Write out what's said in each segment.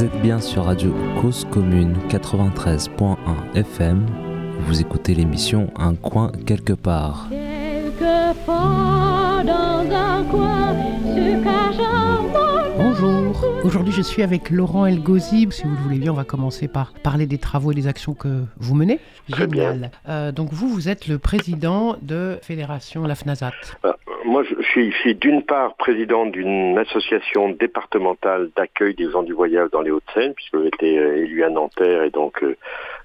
Vous êtes bien sur Radio Cause Commune 93.1 FM. Vous écoutez l'émission Un coin quelque part. Bonjour, aujourd'hui je suis avec Laurent Elgozi. Si vous le voulez bien, on va commencer par parler des travaux et des actions que vous menez. Génial. Euh, donc vous, vous êtes le président de Fédération La FNASAT. Bah, moi, je suis, je suis d'une part président d'une association départementale d'accueil des gens du voyage dans les Hauts-de-Seine, puisque j'ai été euh, élu à Nanterre et donc euh,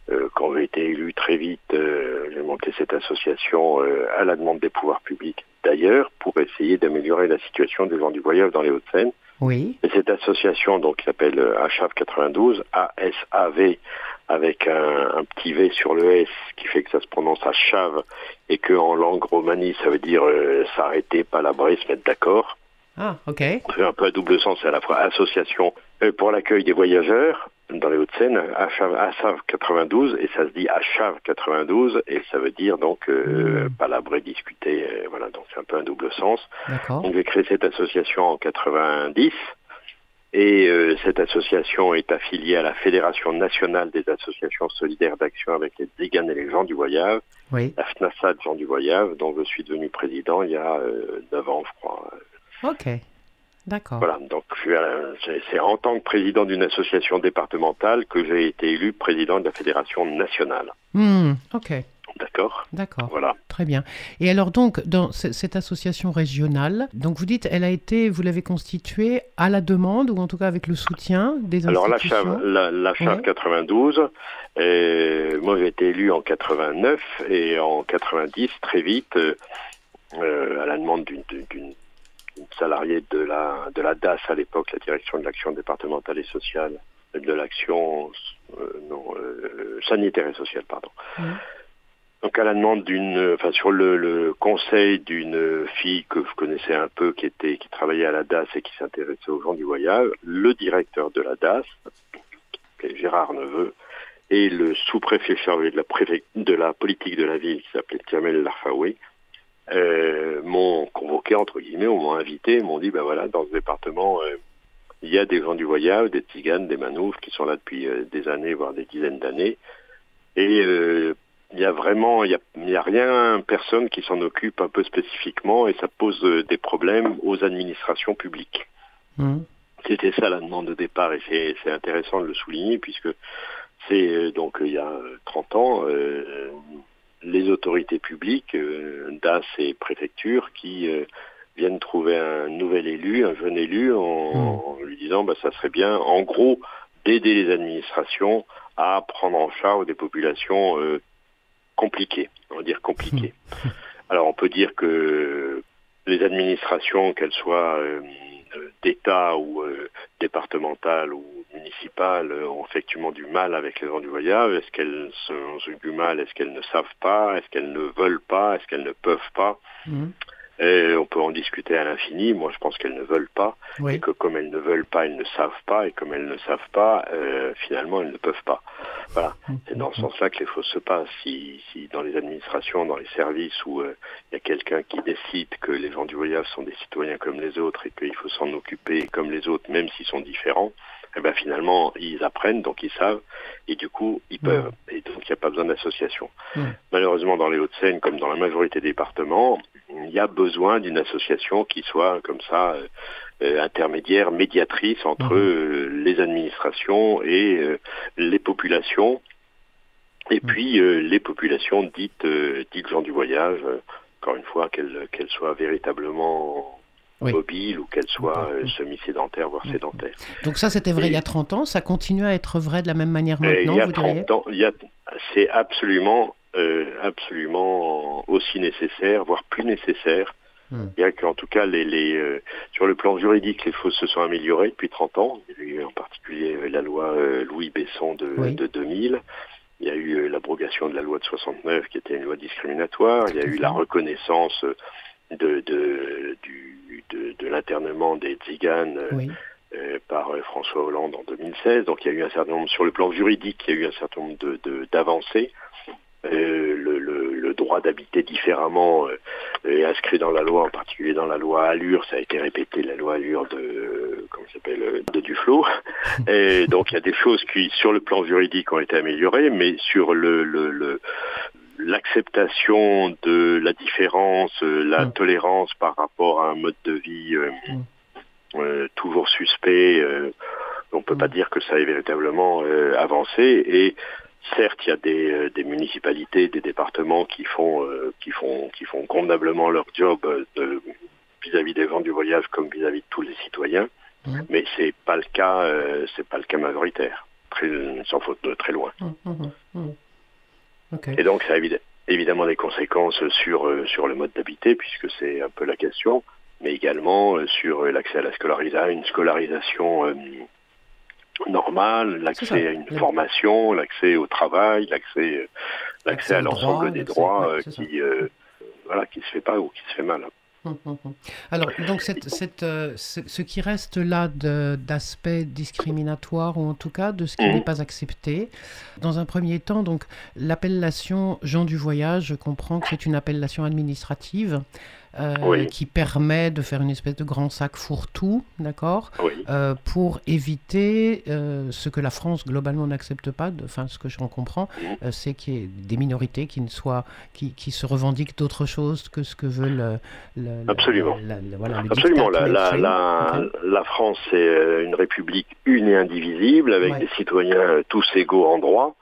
euh, quand j'ai été élu très vite, euh, j'ai monté cette association euh, à la demande des pouvoirs publics d'ailleurs pour essayer d'améliorer la situation des gens du voyage dans les Hauts-de-Seine. Oui. Et cette association donc qui s'appelle ASAV 92, A-S-A-V, avec un, un petit V sur le S qui fait que ça se prononce Achav et que en langue romanie ça veut dire euh, s'arrêter, palabrer, se mettre d'accord. Ah, ok. C'est un peu à double sens, c'est à la fois association euh, pour l'accueil des voyageurs dans les Hauts-de-Seine, ASAV 92, et ça se dit ACHAV 92, et ça veut dire donc euh, Mm. palabrer, discuter, euh, voilà, donc c'est un peu un double sens. Donc j'ai créé cette association en 90 et euh, cette association est affiliée à la Fédération nationale des associations solidaires d'action avec les Ziganes et les gens du voyage, Oui. la FNASAD gens du voyage, dont je suis devenu président il y a euh, 9 ans, je crois. Ok. D'accord. Voilà, donc c'est en tant que président d'une association départementale que j'ai été élu président de la Fédération nationale. Hmm, ok. D'accord D'accord. Voilà. Très bien. Et alors donc, dans ce- cette association régionale, donc vous dites, elle a été, vous l'avez constituée à la demande ou en tout cas avec le soutien des Alors la institutions chave, la, la chave Ouais. 92, euh, moi j'ai été élu en 89 et en 90 très vite euh, à la demande d'une salariée de la de la DAS à l'époque, la direction de l'action départementale et sociale, de l'action euh, non euh, sanitaire et sociale pardon. Mhm. Donc à la demande d'une, enfin sur le, le conseil d'une fille que je connaissais un peu, qui était, qui travaillait à la DAS et qui s'intéressait aux gens du voyage, le directeur de la DAS, qui Gérard Neveu, et le sous-préfet chargé de la, de la politique de la ville, qui s'appelait Kamel Larfaoui, euh, m'ont convoqué, entre guillemets, ou m'ont invité, m'ont dit, ben voilà, dans ce département, euh, il y a des gens du voyage, des tziganes, des manouches, qui sont là depuis euh, des années, voire des dizaines d'années, et il y a vraiment, il y a, rien, personne qui s'en occupe un peu spécifiquement, et ça pose des problèmes aux administrations publiques. Hmm. C'était ça la demande de départ et c'est intéressant de le souligner puisque c'est donc il y a euh, 30 ans les autorités publiques, euh, DAS et préfecture, qui euh, viennent trouver un nouvel élu, un jeune élu, en, en lui disant bah, ça serait bien, en gros, d'aider les administrations à prendre en charge des populations euh, compliquées, on va dire compliquées. Alors on peut dire que les administrations, qu'elles soient euh, d'État ou euh, départementales ou municipales, ont effectivement du mal avec les gens du voyage. Est-ce qu'elles ont du mal? Est-ce qu'elles ne savent pas? Est-ce qu'elles ne veulent pas? Est-ce qu'elles ne peuvent pas? Hmm. Et On peut en discuter à l'infini. Moi, je pense qu'elles ne veulent pas Oui. et que comme elles ne veulent pas, elles ne savent pas, et comme elles ne savent pas, euh, finalement, elles ne peuvent pas. Voilà. C'est dans ce sens-là que les choses se passent. Si, si dans les administrations, dans les services où euh, il y a quelqu'un qui décide que les gens du voyage sont des citoyens comme les autres et qu'il faut s'en occuper comme les autres, même s'ils sont différents, eh ben finalement, ils apprennent, donc ils savent, et du coup, ils peuvent. Et donc, il n'y a pas besoin d'association. Malheureusement, dans les Hauts-de-Seine, comme dans la majorité des départements, il y a besoin d'une association qui soit comme ça euh, euh, intermédiaire, médiatrice entre Mhm. euh, les administrations et euh, les populations, et puis les populations dites dites gens du voyage. encore une fois, qu'elles qu'elles soient véritablement Oui. mobiles ou qu'elles soient euh, semi-sédentaires, voire sédentaires. Donc ça, c'était vrai Et- il y a 30 ans. Ça continue à être vrai de la même manière maintenant, il y a vous diriez? 30 ans, c'est absolument, euh, absolument aussi nécessaire, voire plus nécessaire. Il y a qu'en tout cas, les, les, euh, sur le plan juridique, les choses se sont améliorées depuis 30 ans. Il y a eu en particulier la loi Louis Besson de, Oui. de 2000. Il y a eu l'abrogation de la loi de 69 qui était une loi discriminatoire. Il y a eu la reconnaissance de, de, du, de, de l'internement des tziganes euh, Oui. euh, par euh, François Hollande en 2016. Donc il y a eu un certain nombre, sur le plan juridique, il y a eu un certain nombre de- de- d'avancées. Euh, le, le- le droit d'habiter différemment euh, est inscrit dans la loi, en particulier dans la loi Allure. Ça a été répété, la loi Allure de comment s'appelle, de Duflo. Et donc il y a des choses qui, sur le plan juridique, ont été améliorées, mais sur le, le, l'acceptation de la différence, la mm. tolérance par rapport à un mode de vie mm. toujours suspect, on ne peut pas mm. dire que ça ait véritablement avancé. Et certes, il y a des, des municipalités, des départements qui font, qui font, qui font convenablement leur job de vis-à-vis des gens du voyage comme vis-à-vis de tous les citoyens, mmh. mais c'est pas le cas, euh, c'est pas le cas majoritaire, très, sans faute de très loin. Mmh, mmh, Et donc ça a évidemment des conséquences sur euh, sur le mode d'habiter puisque c'est un peu la question, mais également euh, sur l'accès à la scolarisation, une scolarisation normale, l'accès à une formation, l'accès au travail, l'accès l'accès à l'ensemble des droits qui voilà qui se fait pas ou qui se fait mal. Alors, donc, cette, cette, euh, ce, qui reste là d'aspect discriminatoire, ou en tout cas de ce qui n'est pas accepté, dans un premier temps, donc l'appellation gens du voyage, je comprends que c'est une appellation administrative. Euh, qui permet de faire une espèce de grand sac fourre-tout, d'accord euh, Pour éviter euh, ce que la France globalement n'accepte pas, enfin ce que je comprends, mmh. c'est qu'il y ait des minorités qui, ne soient, qui, qui se revendiquent d'autre chose que ce que veulent le, Absolument. La, voilà, Absolument. La, la, la, France est une république une et indivisible avec des citoyens tous égaux en droit.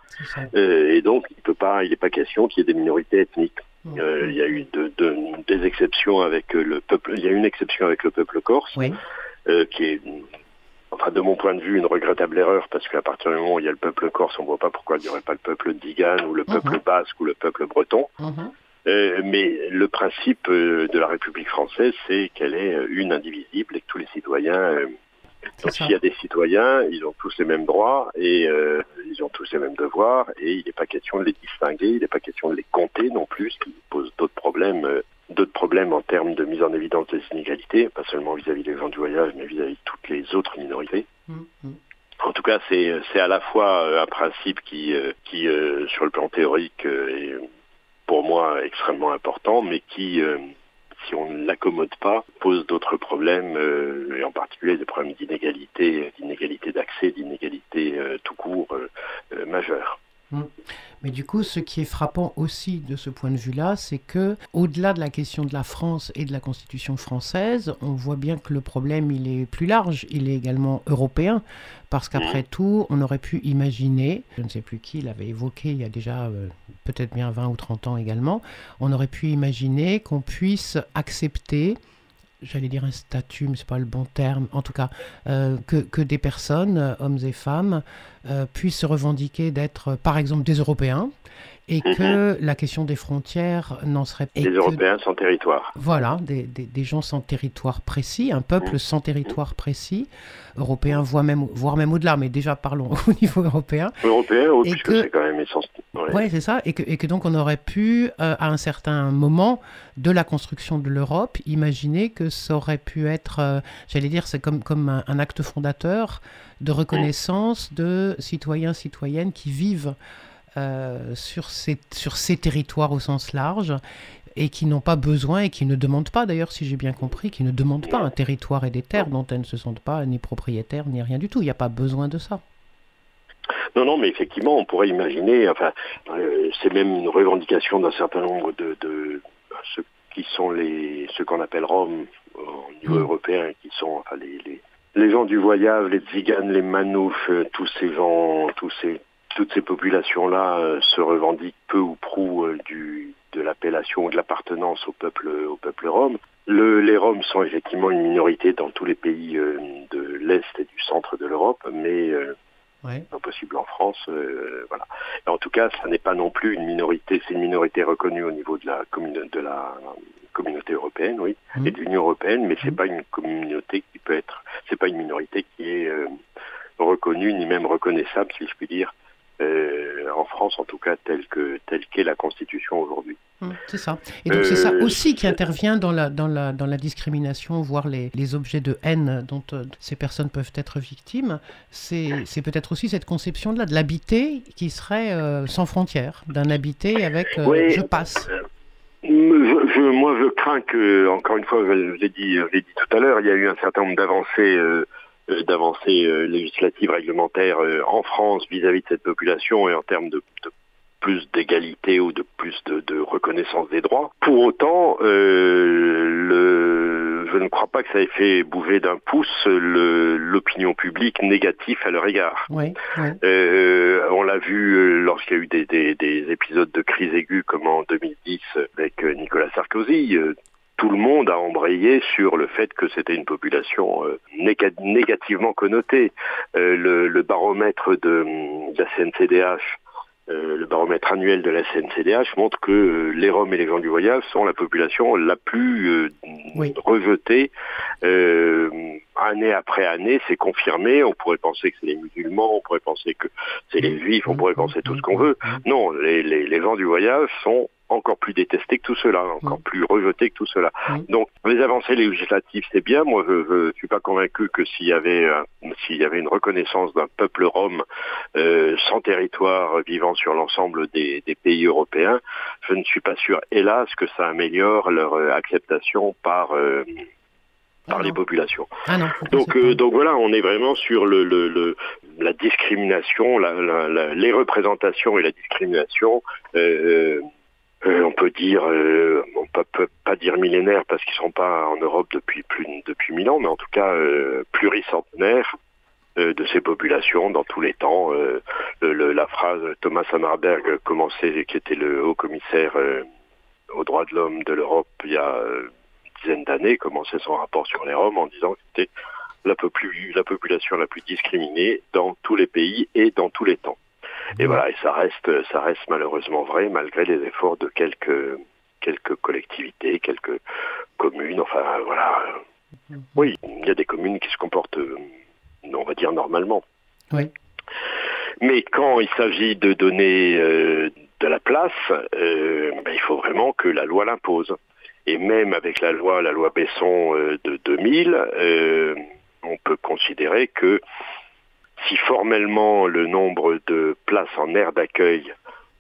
et donc, il peut pas, il n'est pas question qu'il y ait des minorités ethniques. Euh, il y a eu de, des exceptions avec le peuple. Il y a une exception avec le peuple corse, euh, qui est, enfin de mon point de vue, une regrettable erreur parce qu'à partir du moment où il y a le peuple corse, on voit pas pourquoi il n'y aurait pas le peuple d'Igan ou le peuple uh-huh. basque ou le peuple breton. Euh, mais le principe de la République française, c'est qu'elle est une indivisible et que tous les citoyens donc s'il y a des citoyens, ils ont tous les mêmes droits et euh, ils ont tous les mêmes devoirs et il n'est pas question de les distinguer, il n'est pas question de les compter non plus, ce qui pose d'autres problèmes, euh, d'autres problèmes en termes de mise en évidence des inégalités, pas seulement vis-à-vis des gens du voyage, mais vis-à-vis de toutes les autres minorités. Mmh, mmh. En tout cas, c'est c'est à la fois euh, un principe qui qui sur le plan théorique est pour moi extrêmement important, mais qui si on ne l'accommode pas, pose d'autres problèmes, euh, et en particulier des problèmes d'inégalité, d'inégalité d'accès, d'inégalité euh, tout court euh, majeure. Mais du coup, ce qui est frappant aussi de ce point de vue-là, c'est que, au-delà de la question de la France et de la Constitution française, on voit bien que le problème, il est plus large, il est également européen, parce qu'après mmh. tout, on aurait pu imaginer, je ne sais plus qui l'avait évoqué il y a déjà euh, peut-être bien 20 ou 30 ans également, on aurait pu imaginer qu'on puisse accepter j'allais dire un statut, mais ce n'est pas le bon terme, en tout cas, euh, que, que, des personnes, euh, hommes et femmes, euh, puissent se revendiquer d'être, par exemple, des Européens, et mhm. que la question des frontières n'en serait pas... Des Européens sans territoire. Voilà, des, des, gens sans territoire précis, un peuple mhm. sans territoire précis, européen, voire même, voire même au-delà, mais déjà parlons au niveau européen. Européen, oui, puisque c'est quand même essentiel. Oui, c'est ça, et que, et que, donc on aurait pu, euh, à un certain moment de la construction de l'Europe, imaginer que ça aurait pu être, euh, j'allais dire, c'est comme, comme un, acte fondateur de reconnaissance de citoyens, citoyennes qui vivent euh, sur, ces, sur ces territoires au sens large et qui n'ont pas besoin et qui ne demandent pas, d'ailleurs, si j'ai bien compris, qui ne demandent pas un territoire et des terres dont elles ne se sentent pas ni propriétaires ni rien du tout. Il n'y a pas besoin de ça. Non, non, mais effectivement, on pourrait imaginer, enfin, euh, c'est même une revendication d'un certain nombre de, de, ceux qui sont les, ceux qu'on appelle Roms au niveau mm. européen, qui sont enfin, les, les, les, gens du voyage, les tziganes, les manoufs, euh, tous ces gens, tous ces toutes ces populations-là euh, se revendiquent peu ou prou euh, du, de l'appellation ou de l'appartenance au peuple, au peuple rome. Le, les Roms sont effectivement une minorité dans tous les pays de l'Est et du centre de l'Europe, mais ouais. impossible en France. voilà. en tout cas, ça n'est pas non plus une minorité, c'est une minorité reconnue au niveau de la, de la communauté européenne, oui, mmh. et de l'Union européenne, mais c'est mmh. pas une communauté qui peut être, c'est pas une minorité qui est reconnue ni même reconnaissable, si je puis dire, euh, en France en tout cas telle que telle qu'est la Constitution aujourd'hui. Hum, c'est ça. Et donc c'est ça euh, aussi qui intervient dans la, dans la, dans la discrimination, voire les, les objets de haine dont euh, ces personnes peuvent être victimes. C'est peut-être aussi cette conception-là de l'habité qui serait sans frontières, d'un habité avec je passe. Je, moi, je crains que, encore une fois, je l'ai dit, dit, tout à l'heure, il y a eu un certain nombre d'avancées d'avancées législatives réglementaires en France vis-à-vis de cette population et en termes de, plus d'égalité ou de plus de, reconnaissance des droits. Pour autant, le, je ne crois pas que ça ait fait bouger d'un pouce l'opinion publique négative à leur égard. Oui, on l'a vu lorsqu'il y a eu des, des, épisodes de crise aiguë comme en 2010 avec Nicolas Sarkozy tout le monde a embrayé sur le fait que c'était une population euh, négativement connotée. Euh, le, baromètre de, la CNCDH euh, le baromètre annuel de la CNCDH montre que les Roms et les gens du voyage sont la population la plus rejetée année après année. C'est confirmé. On pourrait penser que c'est les musulmans, on pourrait penser que c'est les juifs, on pourrait penser tout ce qu'on veut. Non, les, les gens du voyage sont encore plus détesté que tout cela, encore plus rejeté que tout cela. Donc les avancées législatives, c'est bien. Moi, je ne suis pas convaincu que s'il y avait euh, s'il y avait une reconnaissance d'un peuple rome euh, sans territoire vivant sur l'ensemble des, pays européens, je ne suis pas sûr, hélas, que ça améliore leur euh, acceptation par par ah les populations. Ah donc, donc voilà, on est vraiment sur le, le, la discrimination, la, les représentations et la discrimination euh, on peut dire, euh, on peut, pas dire millénaire parce qu'ils sont pas en Europe depuis plus depuis mille ans, mais en tout cas euh, pluricentenaire de ces populations dans tous les temps. la phrase Thomas Hammarberg commençait, qui était le haut commissaire aux droits de l'homme de l'Europe il y a une dizaine d'années, commençait son rapport sur les Roms en disant que c'était la population la plus discriminée dans tous les pays et dans tous les temps. Et voilà, et ça reste, ça reste malheureusement vrai malgré les efforts de quelques, quelques collectivités, quelques communes. Enfin, voilà. Mhm. Oui, il y a des communes qui se comportent, on va dire, normalement. Oui. Mais quand il s'agit de donner euh, de la place, euh, ben, il faut vraiment que la loi l'impose. Et même avec la loi, la loi Besson euh, de 2000, on peut considérer que si formellement le nombre de places en aire d'accueil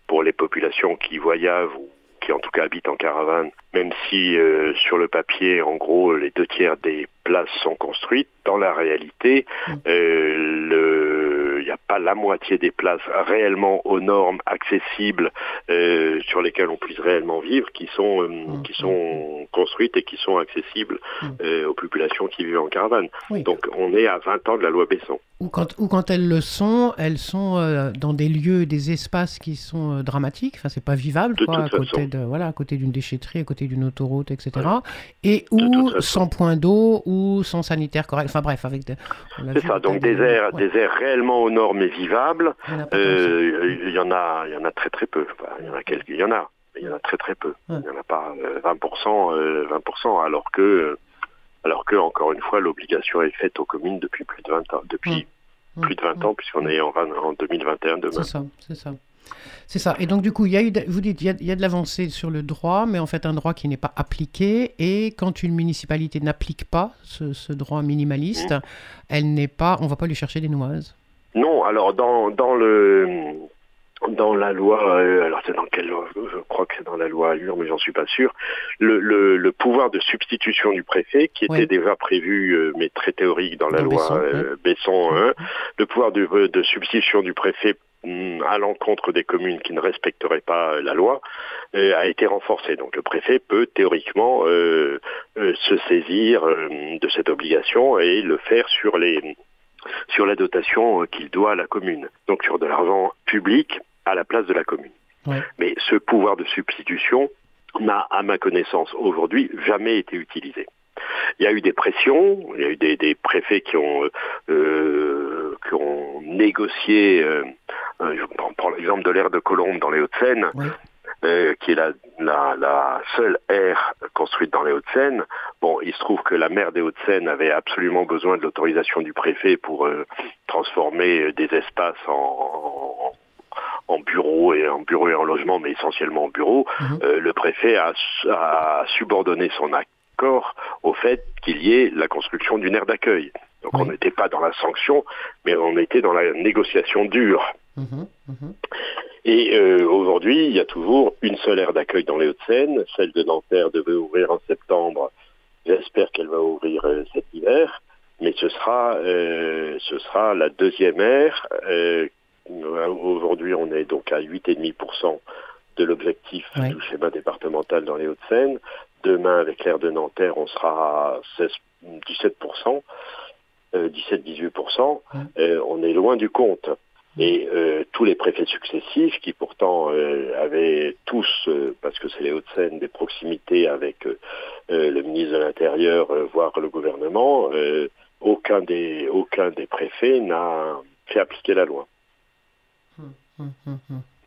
pour les populations qui voyagent ou qui en tout cas habitent en caravane, même si euh, sur le papier, en gros, les deux tiers des places sont construites, dans la réalité, mmh. euh, il n'y a pas la moitié des places réellement aux normes accessibles euh, sur lesquelles on puisse réellement vivre qui sont qui sont construites et qui sont accessibles euh, aux populations qui vivent en caravane. Donc on est à 20 ans de la loi Besson. Ou quand, ou quand elles le sont, elles sont dans des lieux, des espaces qui sont dramatiques. Enfin, c'est pas vivable, quoi, à côté de voilà, à côté d'une déchetterie, à côté d'une autoroute, etc. Et ou sans point d'eau ou sans sanitaire correct. Enfin bref, avec. C'est ça. Donc des aires, des aires réellement normes et vivables, euh, il y en a, il y en a très très peu. il y en a quelques, il y en a, mais il y en a très très peu. Il n'y en a pas 20%, euh, 20%, euh, alors que, alors que encore une fois, l'obligation est faite aux communes depuis plus de 20 ans, depuis plus de 20 ans, puisqu'on est en, en 2021 demain. C'est ça, c'est ça. C'est ça. Et donc, du coup, il y a eu, vous dites, il y a, de l'avancée sur le droit, mais en fait, un droit qui n'est pas appliqué. Et quand une municipalité n'applique pas ce, droit minimaliste, mmh. elle n'est pas, on ne va pas lui chercher des noises. Non, alors dans, dans le dans la loi, euh, alors c'est dans quelle loi Je crois que c'est dans la loi Allure, mais j'en suis pas sûr. Le, le, pouvoir de substitution du préfet, qui était déjà prévu, euh, mais très théorique dans la loi Besson, 1, euh, le pouvoir de, de substitution du préfet mm, à l'encontre des communes qui ne respecteraient pas la loi a été renforcé. Donc le préfet peut théoriquement se saisir de cette obligation et le faire sur les sur la dotation euh, qu'il doit à la commune, donc sur de l'argent public à la place de la commune. Mais ce pouvoir de substitution n'a, à ma connaissance aujourd'hui, jamais été utilisé. Il y a eu des pressions, il y a eu des, préfets qui ont, euh, qui ont négocié, euh, je prends l'exemple de l'aire de Colombe dans les Hauts-de-Seine, euh, qui est la, la, seule aire construite dans les Hauts-de-Seine. Bon, il se trouve que la maire des Hauts-de-Seine avait absolument besoin de l'autorisation du préfet pour euh, transformer euh, des espaces en, en, bureaux et en bureaux et en logement, mais essentiellement en bureaux. Mhm. le préfet a, a, subordonné son accord au fait qu'il y ait la construction d'une aire d'accueil. Donc on n'était pas dans la sanction, mais on était dans la négociation dure. Mhm, mhm. Et euh, aujourd'hui, il y a toujours une seule aire d'accueil dans les Hauts-de-Seine. Celle de Nanterre devait ouvrir en septembre. J'espère qu'elle va ouvrir euh, cet hiver. mais ce sera, ce sera la deuxième ère. Aujourd'hui, on est donc à 8,5% de l'objectif du schéma départemental dans les Hauts-de-Seine. Demain, avec l'aire de Nanterre, on sera à 16, 17%, 17-18%. on est loin du compte. Et euh, tous les préfets successifs, qui pourtant euh, avaient tous, euh, parce que c'est les Hauts-de-Seine, des proximités avec le ministre de l'Intérieur, voire le gouvernement, aucun, des, aucun des préfets n'a fait appliquer la loi.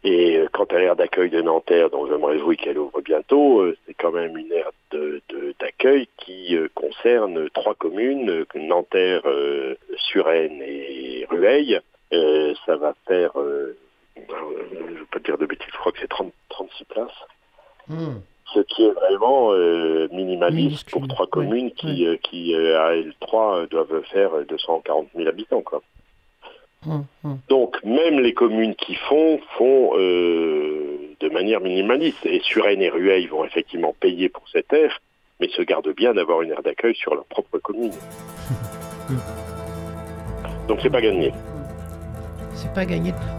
Et quant à l'aire d'accueil de Nanterre, dont je me réjouis qu'elle ouvre bientôt, c'est quand même une aire d'accueil de, qui concerne trois communes, Nanterre, Suresnes et Rueil. Ça va faire, euh, je ne veux pas dire de bêtises, je crois que c'est 36 places. Hmm. Ce qui est vraiment euh, minimaliste pour trois communes qui, euh, qui à L3 doivent faire 240 000 habitants. Quoi. Hmm, hmm. Donc même les communes qui font, font de manière minimaliste. Et Suresnes et Rueil vont effectivement payer pour cette aire, mais se gardent bien d'avoir une aire d'accueil sur leur propre commune. Donc c'est pas gagné c'est pas gagné. tout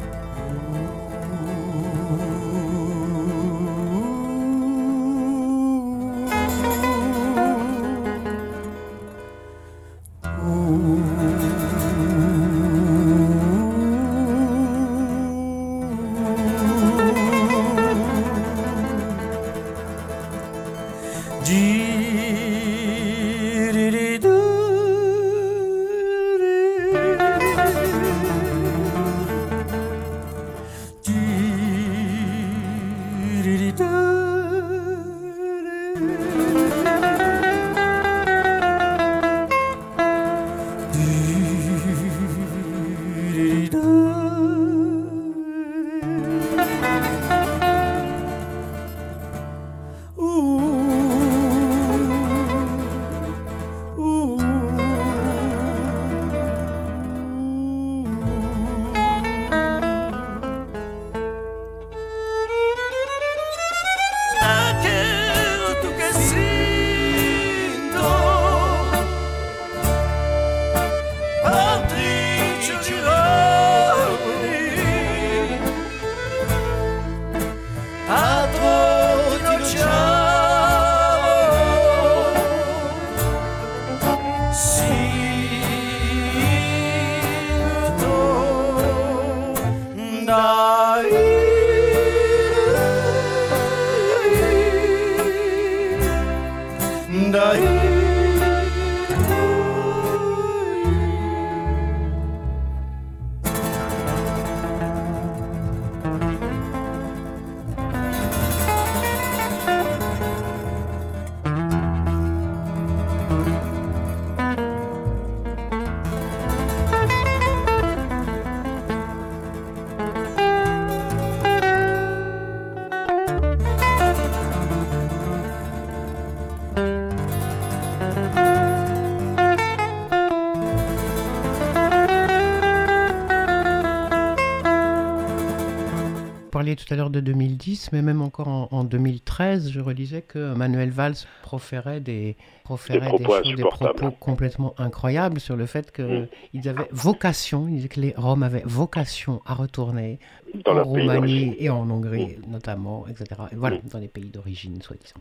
de 2010, mais même encore en, 2013, je relisais que Manuel Valls proférait des, proférait des, propos, des propos complètement incroyables sur le fait qu'ils avaient vocation, il que les Roms avaient vocation à retourner en Roumanie et en Hongrie notamment, etc. voilà, dans les pays d'origine, soi-disant.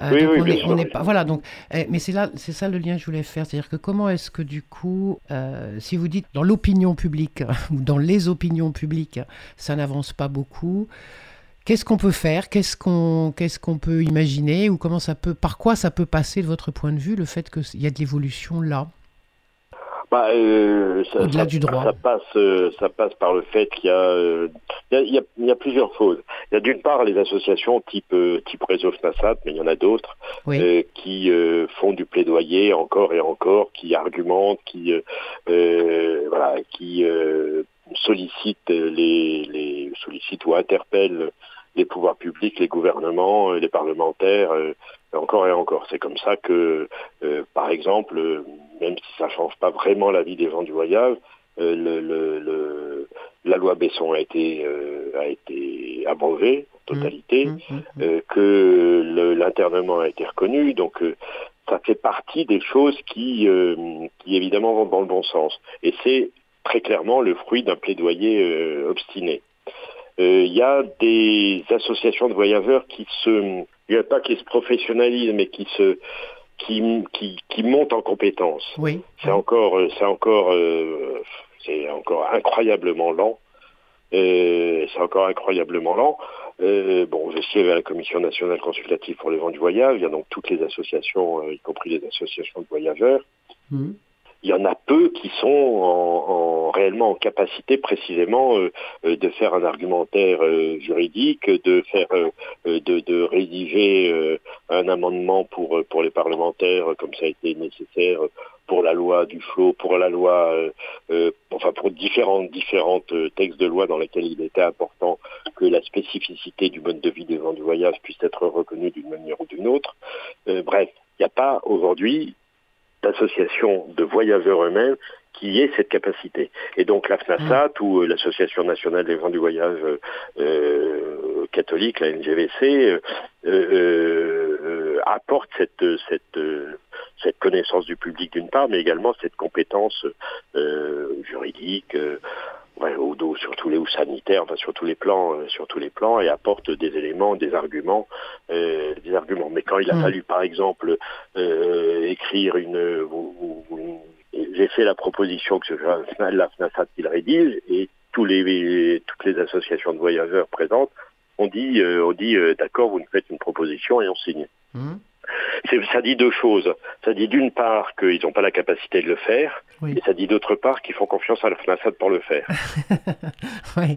Euh, on n'est pas, voilà, donc, eh, mais c'est là, c'est ça le lien que je voulais faire, c'est-à-dire que comment est-ce que du coup, euh, si vous dites dans l'opinion publique ou dans les opinions publiques, ça n'avance pas beaucoup. Qu'est-ce qu'on peut faire? Qu'est-ce qu'on qu'est-ce qu'on peut imaginer? Ou comment ça peut par quoi ça peut passer de votre point de vue le fait qu'il y a de l'évolution là? Bah, euh, ça, Au-delà du droit. Ça passe, euh, ça passe par le fait qu'il y a, euh, il y, a, il y a, plusieurs choses. Il y a d'une part les associations type type réseau FNASAT, mais il y en a d'autres qui font du plaidoyer encore et encore, qui argumentent, qui voilà, qui sollicitent les, les sollicitent ou interpellent les pouvoirs publics, les gouvernements, les parlementaires, encore et encore. C'est comme ça que, par exemple, même si ça ne change pas vraiment la vie des gens du voyage, euh, le, la loi Besson a été, euh, a été abrogée en totalité, mmh, mmh, mmh, euh, que l'internement a été reconnu. Donc ça fait partie des choses qui, qui évidemment vont dans le bon sens. Et c'est très clairement le fruit d'un plaidoyer obstiné. Il y a des associations de voyageurs qui se, il n'y a pas qui se professionnalisent, mais qui se qui, qui, qui montent en compétences. Oui. C'est encore, c'est encore, c'est encore incroyablement lent. Euh, c'est encore incroyablement lent. Euh, bon, je suis à la Commission nationale consultative pour les vents du voyage. Il y a donc toutes les associations, euh, y compris les associations de voyageurs. Mmh. Il y en a peu qui sont en, réellement en capacité précisément de faire un argumentaire juridique, de faire, de, rédiger un amendement pour les parlementaires comme ça a été nécessaire pour la loi du flot, pour la loi, euh, euh, enfin pour différents différentes euh, textes de loi dans lesquels il était important que la spécificité du mode de vie des gens du voyage puisse être reconnue d'une manière ou d'une autre. bref, il n'y a pas aujourd'hui d'association de voyageurs eux-mêmes qui ait cette capacité. Et donc la FNASAT ou l'Association nationale des gens du voyage catholique, la NGVC, apporte cette, cette cette connaissance du public d'une part, mais également cette compétence euh, euh, sur tous les ou sanitaires, enfin sur tous les plans, euh, sur tous les plans, et apporte des éléments, des arguments, des arguments. Mais quand il a mm. fallu, par exemple, écrire une, j'ai fait la proposition que ce soit la FNASAT qu'il rédige, et tous les, toutes les associations de voyageurs présentes ont dit, on dit, d'accord, vous nous faites une proposition et on signe. Mm ça dit deux choses. Ça dit d'une part qu'ils n'ont pas la capacité de le faire, et ça dit d'autre part qu'ils font confiance à la FNASAD pour le faire.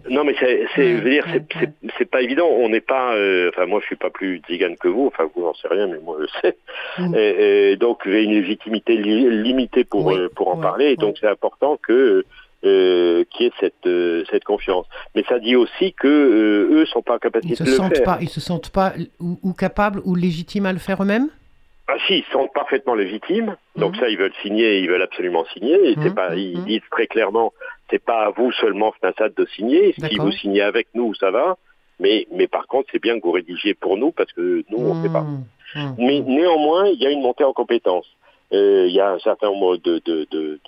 Non, mais c'est, pas évident. On n'est pas, euh, enfin moi je suis pas plus zigane que vous, enfin vous n'en savez rien, mais moi je sais. Mm. Et, donc j'ai une légitimité limitée pour euh, pour en parler, et donc c'est important que euh, qui est cette euh, cette confiance. Mais ça dit aussi que euh, eux sont pas en capacité ils se de sentent le faire. Pas, ils se sentent pas ou, capables ou légitimes à le faire eux-mêmes? Ah si, ils sont parfaitement légitimes. Donc mhm. ça, ils veulent signer, ils veulent absolument signer. Et mhm, pas, ils mhm. disent très clairement, c'est pas à vous seulement FNASAD de signer. Si vous signez avec nous, ça va. Mais, mais par contre, c'est bien que vous rédigiez pour nous parce que nous, on ne sait pas. Mais néanmoins, il y a une montée en compétences. Il y a un certain nombre de, de, de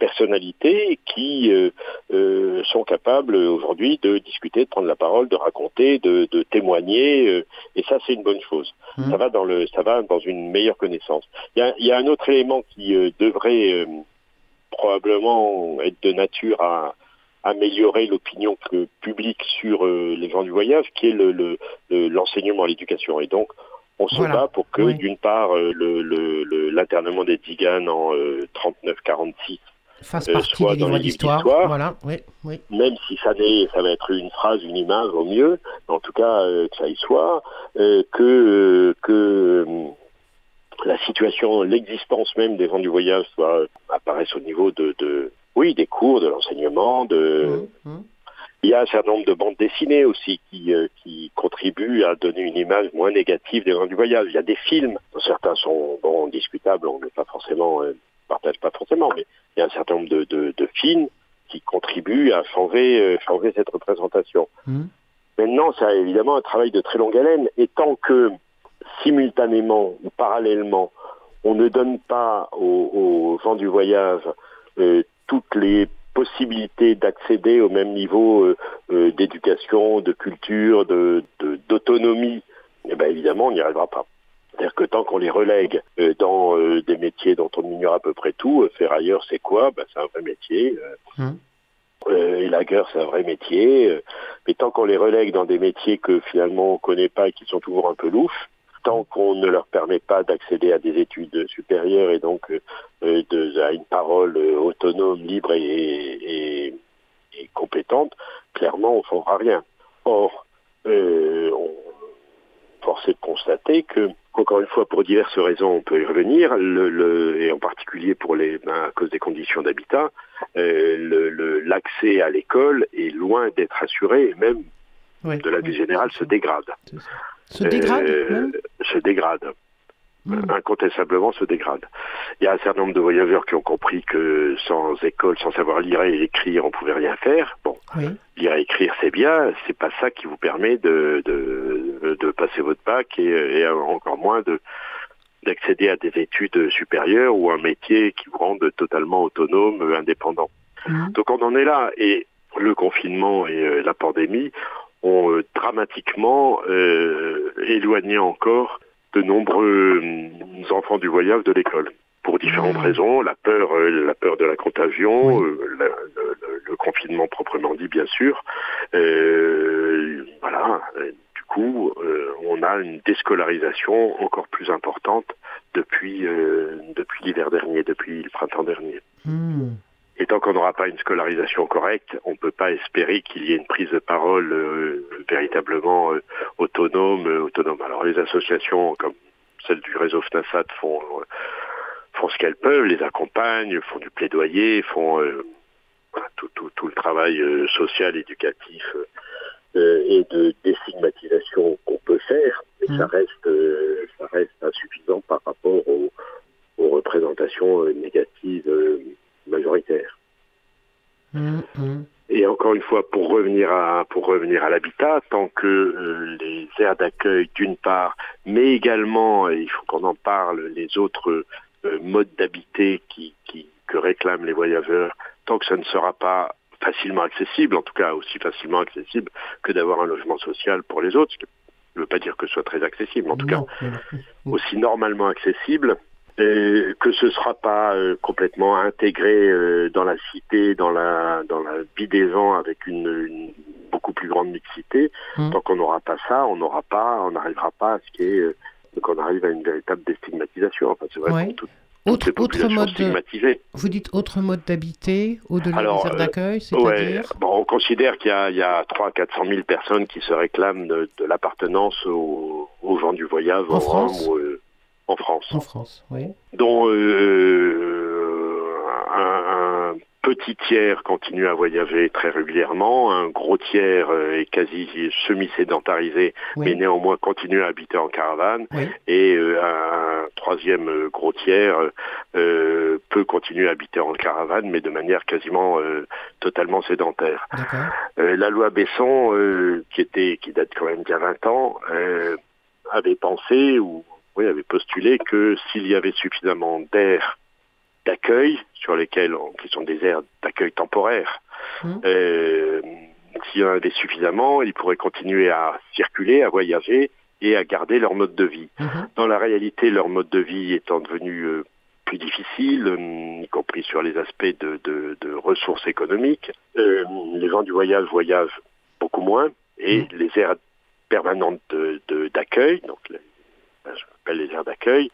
personnalités qui euh, euh, sont capables aujourd'hui de discuter, de prendre la parole, de raconter, de, témoigner, euh, et ça c'est une bonne chose. Mmh. Ça va dans le, ça va dans une meilleure connaissance. Il y a, un autre élément qui devrait probablement être de nature à améliorer l'opinion publique sur les gens du voyage, qui est le, l'enseignement, l'éducation. Et donc, on se bat pour que, d'une part, l'internement des Tziganes en 39-46 fasse euh, partie des livres d'histoire. Voilà, oui, oui. Même si ça, ça va être une phrase, une image au mieux, en tout cas euh, que ça y soit, euh, que, que la situation, l'existence même des vents du voyage soit apparaisse au niveau de, de oui, des cours, de l'enseignement, de. Mmh, mmh. Il y a un certain nombre de bandes dessinées aussi qui, qui contribuent à donner une image moins négative des vents du voyage. Il y a des films, certains sont bon, discutables, on n'est pas forcément partage pas forcément, mais il y a un certain nombre de, de, films qui contribuent à changer, euh, changer cette représentation. Mmh. Maintenant, c'est évidemment un travail de très longue haleine, et tant que simultanément ou parallèlement, on ne donne pas aux, gens du voyage euh, toutes les possibilités d'accéder au même niveau euh, d'éducation, de culture, de d'autonomie, eh ben évidemment, on n'y arrivera pas. C'est-à-dire que tant qu'on les relègue euh, dans euh, des métiers dont on ignore à peu près tout, euh, ferrailleur c'est quoi? Ben, C'est un vrai métier. Hum. élagueur c'est un vrai métier. mais tant qu'on les relègue dans des métiers que finalement on ne connaît pas et qui sont toujours un peu louches, tant qu'on ne leur permet pas d'accéder à des études supérieures et donc de, à une parole autonome, libre et, et, compétente, clairement on ne fera rien. Or, force est de constater que encore une fois, pour diverses raisons, on peut y revenir, le, et en particulier pour les, ben, à cause des conditions d'habitat, euh, l'accès à l'école est loin d'être assuré, et même de la vie générale se dégrade. Se dégrade euh, Se dégrade. Hmm. Incontestablement se dégrade. Il y a un certain nombre de voyageurs qui ont compris que sans école, sans savoir lire et écrire, on pouvait rien faire. Bon, lire et écrire, c'est bien, c'est pas ça qui vous permet de, de, de passer votre bac et, encore moins de, d'accéder à des études supérieures ou un métier qui vous rende totalement autonome, indépendant. Mmh. Donc on en est là et le confinement et la pandémie ont dramatiquement éloigné encore de nombreux enfants du voyage de l'école pour différentes mmh. raisons, la peur, la peur de la contagion, le, confinement proprement dit bien sûr. voilà, coup, euh, on a une déscolarisation encore plus importante depuis, euh, depuis l'hiver dernier, depuis le printemps dernier. Hmm. Et tant qu'on n'aura pas une scolarisation correcte, on ne peut pas espérer qu'il y ait une prise de parole euh, véritablement autonome, autonome. Alors les associations comme celle du réseau FNASAT font, font ce qu'elles peuvent, les accompagnent, font du plaidoyer, font tout, tout, tout, le travail social, éducatif euh, et de déstigmatisation qu'on peut faire, mais ça mmh. reste euh, ça reste insuffisant par rapport aux, représentations euh, négatives majoritaires. Mmh, mmh. Et encore une fois, pour revenir à pour revenir à l'habitat, tant que les aires d'accueil, d'une part, mais également, il faut qu'on en parle, les autres modes d'habiter qui, qui, que réclament les voyageurs, tant que ça ne sera pas facilement accessible, en tout cas aussi facilement accessible que d'avoir un logement social pour les autres. Ce qui ne veut pas dire que ce soit très accessible, mais en tout cas aussi normalement accessible. Et que ce ne sera pas euh, complètement intégré euh, dans la cité, dans la dans la vie des gens avec une, beaucoup plus grande mixité. Mmh. Tant qu'on n'aura pas ça, on n'aura pas, on n'arrivera pas à ce qui est euh, qu'on arrive à une véritable déstigmatisation. Enfin, c'est vrai pour autre, autre mode Vous dites autre mode d'habiter au-delà des aires euh, d'accueil, c'est-à-dire bon, On considère qu'il y, a, 3 400 000 personnes qui se réclament de, l'appartenance aux, gens du voyage en France. Euh, en France. En France, oui. Dont euh, un, petit tiers continue à voyager très régulièrement, un gros tiers est quasi semi-sédentarisé, mais néanmoins continue à habiter en caravane, et un troisième euh, gros tiers euh, peut continuer à habiter en caravane, mais de manière quasiment euh, totalement sédentaire. la loi Besson, qui était qui date quand même d'il y a 20 ans, avait pensé ou oui, avait postulé que s'il y avait suffisamment d'aires d'accueil sur lesquels qui sont des aires d'accueil temporaires, mmh. s'il y en avait suffisamment, ils pourraient continuer à circuler, à voyager et à garder leur mode de vie. Mhm. Dans la réalité, leur mode de vie étant devenu euh, plus difficile, euh, y compris sur les aspects de, de, ressources économiques, euh, les gens du voyage voyagent beaucoup moins et les aires permanentes d'accueil, donc les, je appelle les aires d'accueil,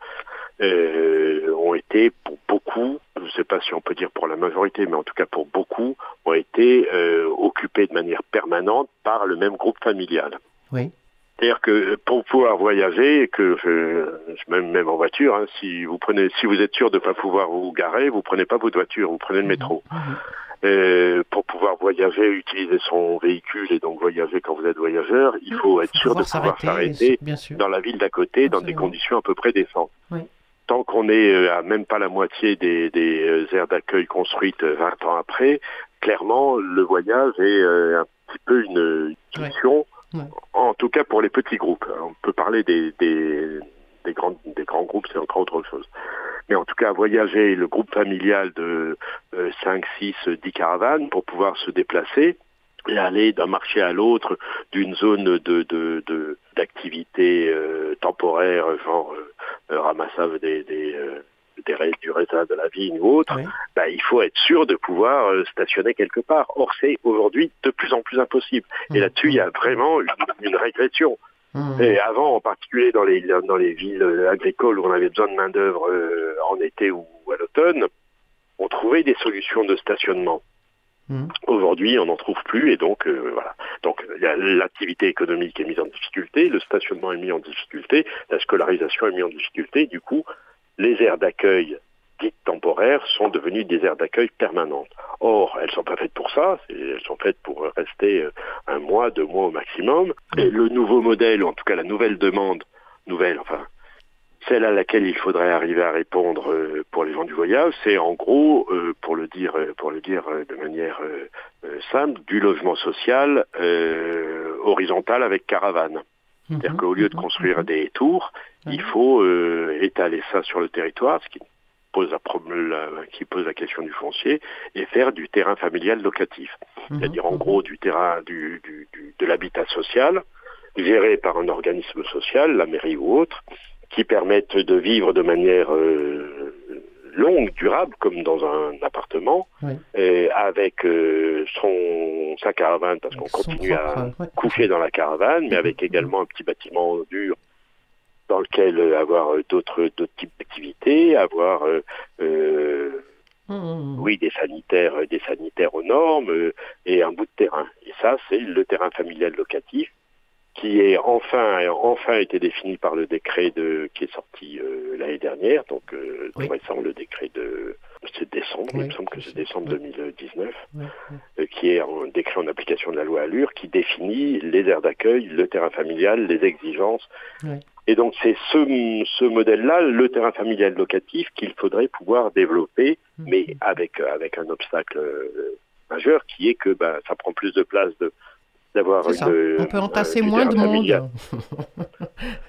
ont été pour beaucoup, je ne sais pas si on peut dire pour la majorité, mais en tout cas pour beaucoup, ont été occupées de manière permanente par le même groupe familial. Oui. C'est-à-dire que pour pouvoir voyager, que je, même, même en voiture, hein, si vous prenez, si vous êtes sûr de ne pas pouvoir vous garer, vous prenez pas votre voiture, vous prenez le métro. Mhm. Mhm. Euh, pour pouvoir voyager, utiliser son véhicule et donc voyager quand vous êtes voyageur, il faut être sûr de pouvoir s'arrêter dans la ville d'à côté dans des conditions à peu près décentes. Tant qu'on est euh, à même pas la moitié des, des euh, aires d'accueil construites 20 ans après, clairement le voyage est un petit peu une question en tout cas pour les petits groupes. On peut parler des, des grands groupes, c'est encore autre chose. Mais en tout cas, voyager le groupe familial de 5, 6, 10 caravanes pour pouvoir se déplacer et aller d'un marché à l'autre, d'une zone de d'activité euh, temporaire, genre euh, ramassage des, des, euh, des, du raisin de la vigne ou autre, bah, il faut être sûr de pouvoir euh, stationner quelque part. Or, c'est aujourd'hui de plus en plus impossible. Et mmh. là-dessus, il y a vraiment une, régression. Mmh. Et avant, en particulier dans les, dans les villes agricoles où on avait besoin de main-d'œuvre euh, en été ou à l'automne, on trouvait des solutions de stationnement. Mmh. Aujourd'hui, on n'en trouve plus et donc euh, voilà. Donc l'activité économique est mise en difficulté, le stationnement est mis en difficulté, la scolarisation est mise en difficulté. Du coup, les aires d'accueil dites temporaires sont devenues des aires d'accueil permanentes. Or, elles sont pas faites pour ça, elles sont faites pour rester euh, un mois, deux mois au maximum. Et le nouveau modèle, ou en tout cas la nouvelle demande, nouvelle, enfin, celle à laquelle il faudrait arriver à répondre euh, pour les gens du voyage, c'est en gros, euh, pour le dire, pour le dire de manière simple, du logement social horizontal avec caravane. C'est-à-dire mhm. qu'au lieu de construire des tours, il faut étaler ça sur le territoire, ce qui pose la, qui pose la question du foncier, et faire du terrain familial locatif. Mhm. C'est-à-dire en gros du terrain du, de l'habitat social, géré par un organisme social, la mairie ou autre, qui permettent de vivre de manière euh, longue, durable, comme dans un appartement, et avec euh, son sa caravane, parce qu'on continue à coucher dans la caravane, mais mhm. avec également un petit bâtiment dur dans lequel euh, avoir euh, d'autres types d'activités, avoir euh, mmh, mmh, mmh. oui des sanitaires des sanitaires aux normes et un bout de terrain. Et ça c'est le terrain familial locatif qui est enfin enfin été défini par le décret de qui est sorti l'année dernière, donc euh, oui. récent le décret de c'est décembre, il me semble que c'est décembre 2019, qui est un décret en application de la loi Allure qui définit les aires d'accueil, le terrain familial, les exigences et donc c'est ce, ce modèle-là, le terrain familial locatif, qu'il faudrait pouvoir développer, mhm. mais avec, avec un obstacle euh, majeur qui est que ben, ça prend plus de place de d'avoir une, on peut entasser moins de monde.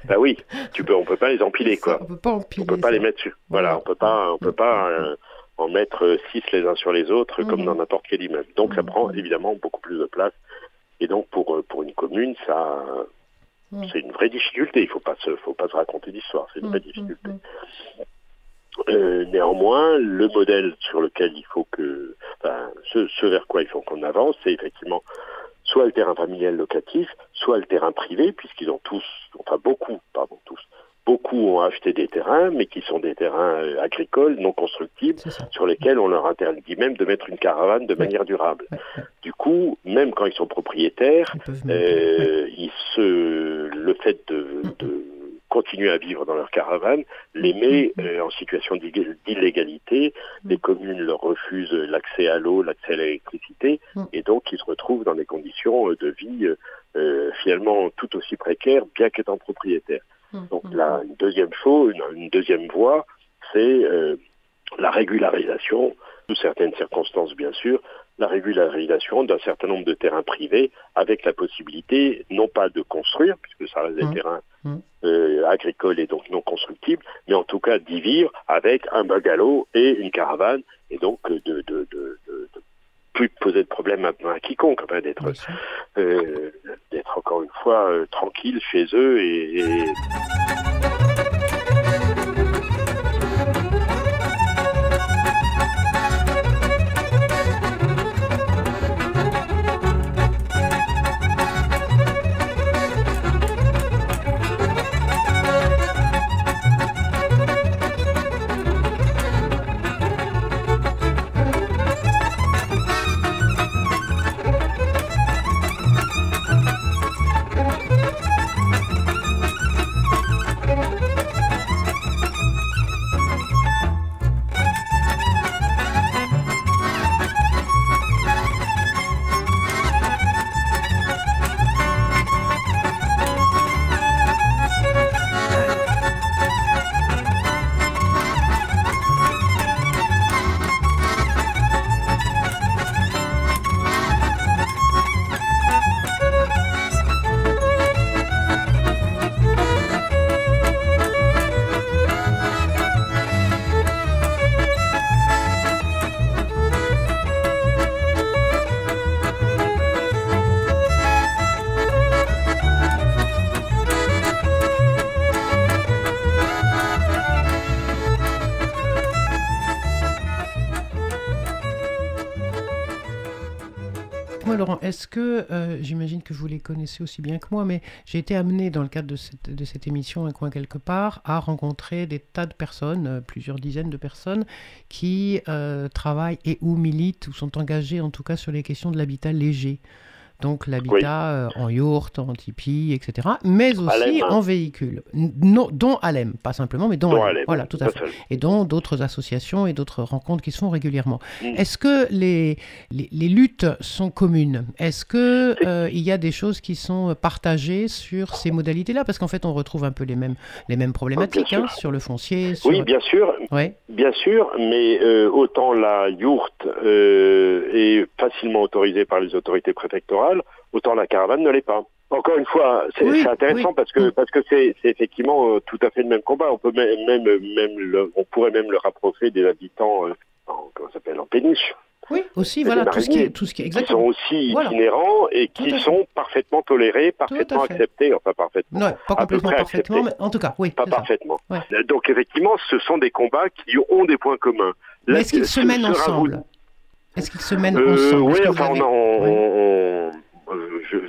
bah oui, tu peux, on peut pas les empiler quoi. on peut pas empiler. On peut pas les mettre sur. Voilà, on peut pas, on peut pas euh, en mettre six les uns sur les autres comme mhm. dans n'importe quel immeuble. Donc ça mhm. prend évidemment beaucoup plus de place. Et donc pour pour une commune, ça Mm. C'est une vraie difficulté, il ne faut, pas se, faut pas se raconter d'histoire, c'est une vraie mm, mm, difficulté. Euh, néanmoins, le modèle sur lequel il faut que, enfin, ce, ce vers quoi il faut qu'on avance, c'est effectivement soit le terrain familial locatif, soit le terrain privé, puisqu'ils ont tous, enfin beaucoup, pardon, tous, Beaucoup ont acheté des terrains, mais qui sont des terrains euh, agricoles non constructibles, sur lesquels on leur interdit même de mettre une caravane de manière durable. Du coup, même quand ils sont propriétaires, euh, ils se, le fait de, de, continuer à vivre dans leur caravane les met euh, en situation d'illégalité. Les communes leur refusent l'accès à l'eau, l'accès à l'électricité, et donc ils se retrouvent dans des conditions de vie euh, finalement tout aussi précaires, bien qu'étant propriétaires. Donc là, une deuxième chose, une, deuxième voie, c'est euh, la régularisation, sous certaines circonstances bien sûr, la régularisation d'un certain nombre de terrains privés avec la possibilité non pas de construire, puisque ça reste des terrains euh, agricoles et donc non constructibles, mais en tout cas d'y vivre avec un bungalow et une caravane, et donc de, de, de, de plus poser de problème à, à quiconque, d'être euh, d'être encore une fois euh, tranquille chez eux et, et... est-ce que, euh, j'imagine que vous les connaissez aussi bien que moi, mais j'ai été amené dans le cadre de cette, de cette, émission Un coin quelque part à rencontrer des tas de personnes, euh, plusieurs dizaines de personnes, qui euh, travaillent et ou militent ou sont engagées en tout cas sur les questions de l'habitat léger donc l'habitat euh, en yourte, en tipi, etc., mais aussi en véhicule, dont Alem, pas simplement, mais dont, Alem. Voilà, tout à fait. Et dont d'autres associations et d'autres rencontres qui se font régulièrement. Mm. Est-ce que les, les, luttes sont communes? Est-ce qu'il euh, il y a des choses qui sont partagées sur ces modalités-là? Parce qu'en fait, on retrouve un peu les mêmes, les mêmes problématiques hein, sur le foncier. Oui, bien sûr. Bien sûr, mais euh, autant la yourte est facilement autorisée par les autorités préfectorales, autant la caravane ne l'est pas. Encore une fois, c'est intéressant parce que parce que c'est effectivement euh, tout à fait le même combat. On peut même même, on pourrait même le rapprocher des habitants euh, en, comment s'appelle en péniche. Oui, aussi, voilà, tout ce, qui est, tout ce qui est exactement. Qui sont aussi itinérants et qui sont parfaitement tolérés, parfaitement acceptés, enfin parfaitement. Non, pas complètement parfaitement, mais en tout cas, oui. Pas parfaitement. Donc effectivement, ce sont des combats qui ont des points communs. Mais est-ce qu'ils se mènent ensemble? Est-ce qu'ils se mènent ensemble Oui, enfin, on,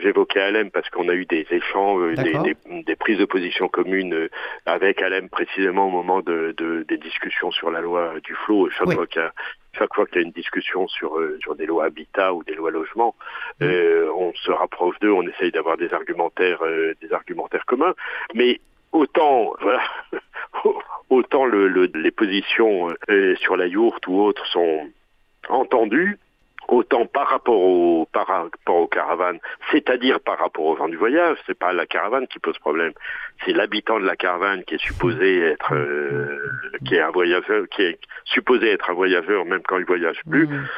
j'évoquais Alem parce qu'on a eu des échanges, des, prises de position communes euh, avec Alem précisément au moment de, des discussions sur la loi du flot. Chaque fois qu'il y a chaque fois qu'il y a une discussion sur euh, sur des lois habitat ou des lois logement, mm. euh, on se rapproche d'eux, on essaye d'avoir des argumentaires des argumentaires communs, mais autant voilà autant le, les positions sur la yourte ou autres sont entendues autant par rapport au par rapport aux caravanes, c'est-à-dire par rapport aux gens du voyage, c'est pas la caravane qui pose problème, c'est l'habitant de la caravane qui est supposé être euh, qui est un voyageur, qui est supposé être un voyageur même quand il voyage plus. Mmh.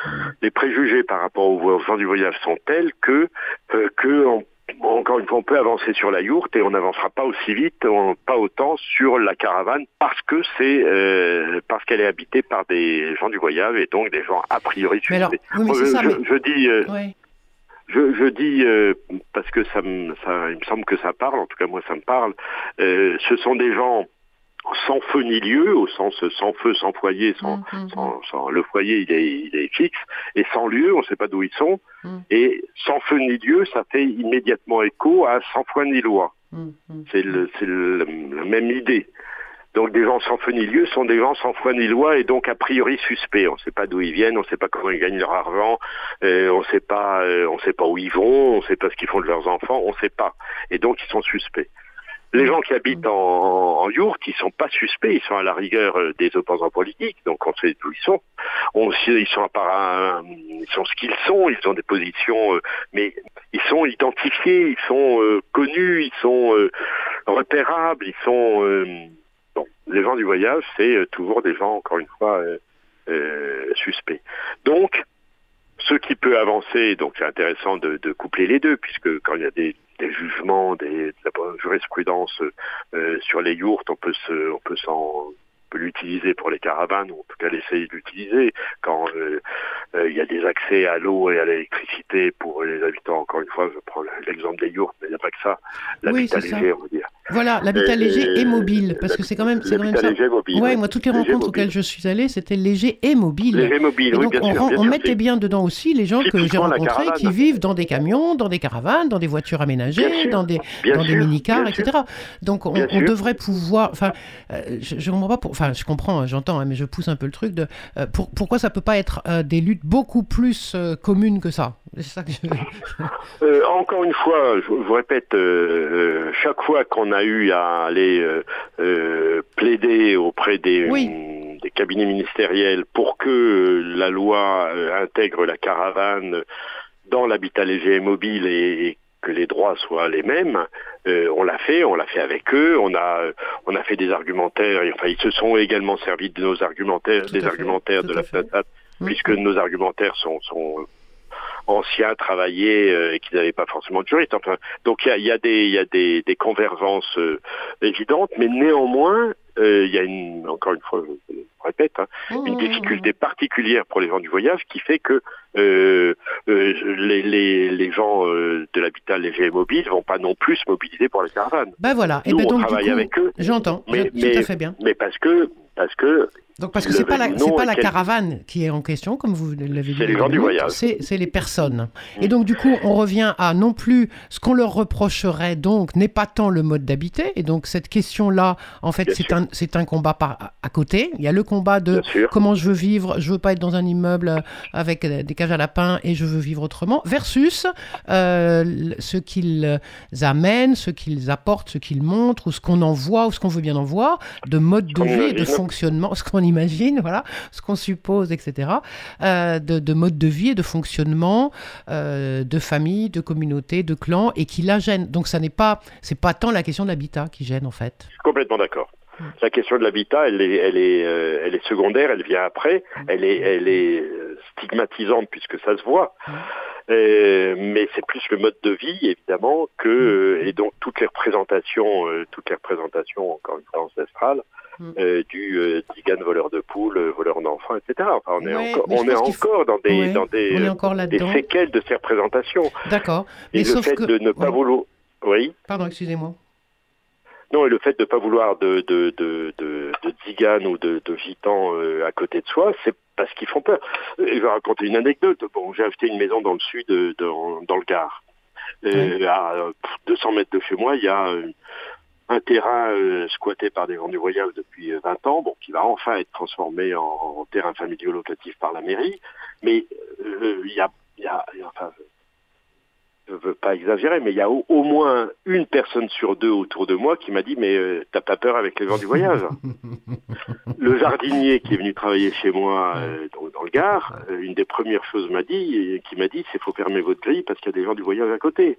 Les préjugés par rapport aux gens du voyage sont tels que euh, que encore une fois, on peut avancer sur la yourte et on n'avancera pas aussi vite, pas autant sur la caravane parce que c'est euh, parce qu'elle est habitée par des gens du voyage et donc des gens a priori suspects. je, dis. Euh, je, dis euh, parce que ça me, ça, il me semble que ça parle, en tout cas moi ça me parle. ce sont des gens sans feu ni lieu, au sens sans feu, sans foyer, sans, mm, mm, mm. sans, le foyer il est, il est, fixe, et sans lieu, on ne sait pas d'où ils sont, et sans feu ni lieu, ça fait immédiatement écho à sans foi ni loi. C'est la même idée. Donc des gens sans feu ni lieu sont des gens sans foi ni loi et donc a priori suspects. On ne sait pas d'où ils viennent, on ne sait pas comment ils gagnent leur argent, euh, on sait pas, euh, on sait pas où ils vont, on ne sait pas ce qu'ils font de leurs enfants, on ne sait pas. Et donc ils sont suspects. Les gens qui habitent en, en yourte, ils sont pas suspects, ils sont à la rigueur euh, des opposants politiques, donc on sait d'où ils sont. On ils sont à ils sont ce qu'ils sont, ils ont des positions, euh, mais ils sont identifiés, ils sont euh, connus, ils sont repérables, ils sont bon. Les gens du voyage, c'est toujours des gens, encore une fois, suspects. Donc ce qui peut avancer, donc c'est intéressant de, de, coupler les deux, puisque quand il y a des des jugements, des, de la jurisprudence euh, sur les yourtes, on peut se, on peut s'en l'utiliser pour les caravanes, ou en tout cas l'essayer d'utiliser quand euh, euh, il y a des accès à l'eau et à l'électricité pour les habitants. Encore une fois, je prends l'exemple des yourtes, mais il n'y a pas que ça. L'habitat léger, on va dire. Voilà, l'habitat léger et mobile, parce que c'est quand même, c'est quand même ça. Léger, mobile, ouais, moi toutes les rencontres auxquelles je suis allé, c'était léger et mobile. Léger mobile, oui, donc bien on, sûr, on mettait bien dedans aussi les gens que j'ai rencontrés qui vivent dans des camions, dans des caravanes, dans des voitures aménagées, dans des dans des mini-cars, etc. Donc on, devrait pouvoir, enfin, euh, je, je comprends pas, enfin, je comprends, j'entends, hein, mais je pousse un peu le truc de euh, pour, pourquoi ça peut pas être euh, des luttes beaucoup plus communes que ça? ça que je... encore une fois, je vous répète, chaque fois qu'on a eu à aller euh, euh, plaider auprès des, des, cabinets ministériels pour que la loi euh, intègre la caravane dans l'habitat léger et mobile et, que les droits soient les mêmes. on l'a fait, on l'a fait avec eux, on a on a fait des argumentaires, enfin ils se sont également servis de nos argumentaires, des argumentaires de la FNATAP, puisque nos argumentaires sont, sont anciens travaillaient euh, et qui n'avaient pas forcément de juriste. Enfin, donc il y a, des, y a des, des convergences euh, évidentes, mais néanmoins, euh, il y a une, encore une fois, je, répète, hein, mmh, une difficulté particulière pour les gens du voyage qui fait que les, les, les, gens de l'habitat léger et mobile vont pas non plus se mobiliser pour les caravanes. Ben voilà, et ben donc, on travaille avec eux. J'entends, mais, tout à fait bien. Mais parce que parce que donc parce que c'est pas la pas la caravane qui est en question comme vous l'avez dit. C'est les gens du voyage. C'est les personnes. Et donc du coup on revient à non plus ce qu'on leur reprocherait donc n'est pas tant le mode d'habiter et donc cette question là en fait c'est un combat par à côté. Il y a le combat de comment je veux vivre, je veux pas être dans un immeuble avec des cages à lapins et je veux vivre autrement versus euh, ce qu'ils amènent, ce qu'ils apportent, ce qu'ils montrent ou ce qu'on envoie ou ce qu'on veut bien en voir de mode de vie, de fonctionnement, ce qu'on imagine, voilà, ce qu'on suppose, etc., euh, de, mode de vie et de fonctionnement, euh, de famille, de communauté, de clan, et qui la gêne. Donc ça n'est pas, c'est pas tant la question de l'habitat qui gêne en fait. Complètement d'accord. Mm. La question de l'habitat, elle est, elle est, euh, elle est secondaire, elle vient après. Mm. Elle est, elle est stigmatisante puisque ça se voit. Mm. mais c'est plus le mode de vie, évidemment, que et donc toutes les représentations, toutes les représentations, encore une fois ancestrales, du tzigane voleur de poules, voleur d'enfants, etc. Enfin, on est, encore, on est encore dans des, dans des, des, séquelles de ces représentations. D'accord. Et le fait de ne pas vouloir... Oui Pardon, excusez-moi. Non, et le fait de ne pas vouloir de, de, de, de, de ou de, de euh, à côté de soi, c'est parce qu'ils font peur. Euh, je vais raconter une anecdote. Bon, j'ai acheté une maison dans le sud, euh, dans, dans le Gard. À 200 mètres de chez moi, il y a un terrain squatté par des gens du voyage depuis 20 ans, bon, qui va enfin être transformé en, terrain familial locatif par la mairie. Mais il y a, y a enfin, je veux pas exagérer, mais il y a au, moins une personne sur deux autour de moi qui m'a dit mais euh, t'as pas peur avec les vents du voyage? Le jardinier qui est venu travailler chez moi euh, dans, le Gard, euh, une des premières choses m'a dit, qui m'a dit c'est faut fermer votre grille parce qu'il y a des gens du voyage à côté.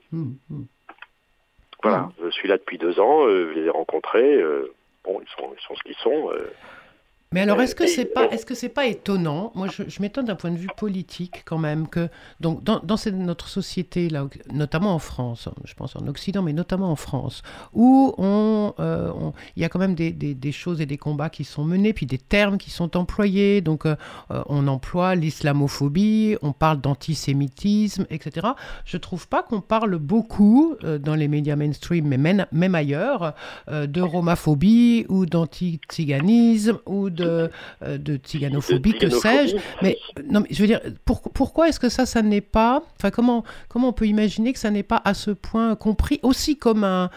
Voilà, je suis là depuis deux ans, je les ai rencontrés, bon ils sont, ils sont ce qu'ils sont. Mais alors, est-ce que c'est pas, est-ce que c'est pas étonnant? Moi, je, m'étonne d'un point de vue politique quand même que, donc, dans, dans cette, notre société là, notamment en France, je pense en Occident, mais notamment en France, où on, euh, il y a quand même des, des, choses et des combats qui sont menés, puis des termes qui sont employés. Donc, euh, euh, on emploie l'islamophobie, on parle d'antisémitisme, etc. Je trouve pas qu'on parle beaucoup dans les médias mainstream, mais même, même ailleurs, de romaphobie ou d'anti-tsiganisme ou de de, euh, de tiganophobie, que sais-je. Mais non, mais je veux dire, pourquoi est-ce que ça, ça n'est pas, enfin comment comment on peut imaginer que ça n'est pas à ce point compris aussi comme un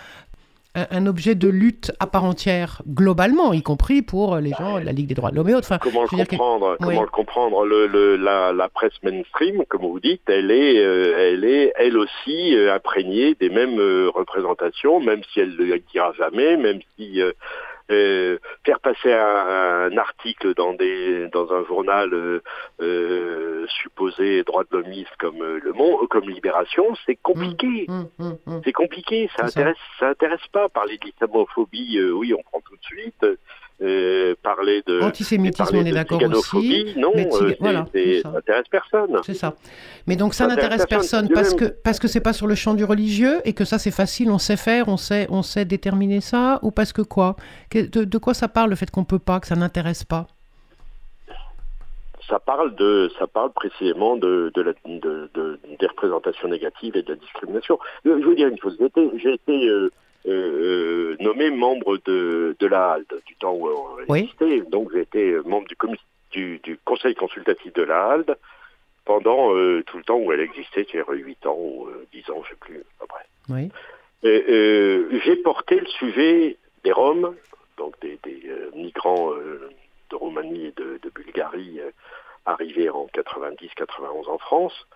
un objet de lutte à part entière globalement, y compris pour les gens de la Ligue des droits de l'homme et autres. Enfin, comment le comprendre Comment le comprendre le, la, la, presse mainstream, comme vous dites, elle est, euh, elle est, elle aussi euh, imprégnée des mêmes représentations, même si elle ne le dira jamais, même si euh, faire passer un, article dans des dans un journal euh, euh supposé droit de l'homiste comme euh, Le Monde, comme Libération, c'est compliqué. Mmh, mmh, mmh, c'est compliqué. Ça intéresse, ça. intéresse pas. Parler d'islamophobie, oui, on prend tout de suite. Euh, parler de antisémitisme, on est d'accord aussi. Non, euh, voilà, ça n'intéresse personne. C'est ça. Mais donc ça, n'intéresse personne, parce que parce que c'est pas sur le champ du religieux et que ça c'est facile, on sait faire, on sait on sait déterminer ça, ou parce que quoi? De, quoi ça parle le fait qu'on peut pas, que ça n'intéresse pas? Ça parle de, ça parle précisément de, de, la, de, des représentations négatives et de la discrimination. Je veux dire une chose, j'ai été, euh, euh, nommé membre de, de la HALD, du temps où on existait. Donc j'ai été membre du, du, conseil consultatif de la HALD pendant euh, tout le temps où elle existait, qui 8 ans ou 10 euh, ans, je ne sais plus, après. Oui. j'ai porté le sujet des Roms, donc des, migrants de Roumanie et de, de Bulgarie arrivés en 90-91 en France,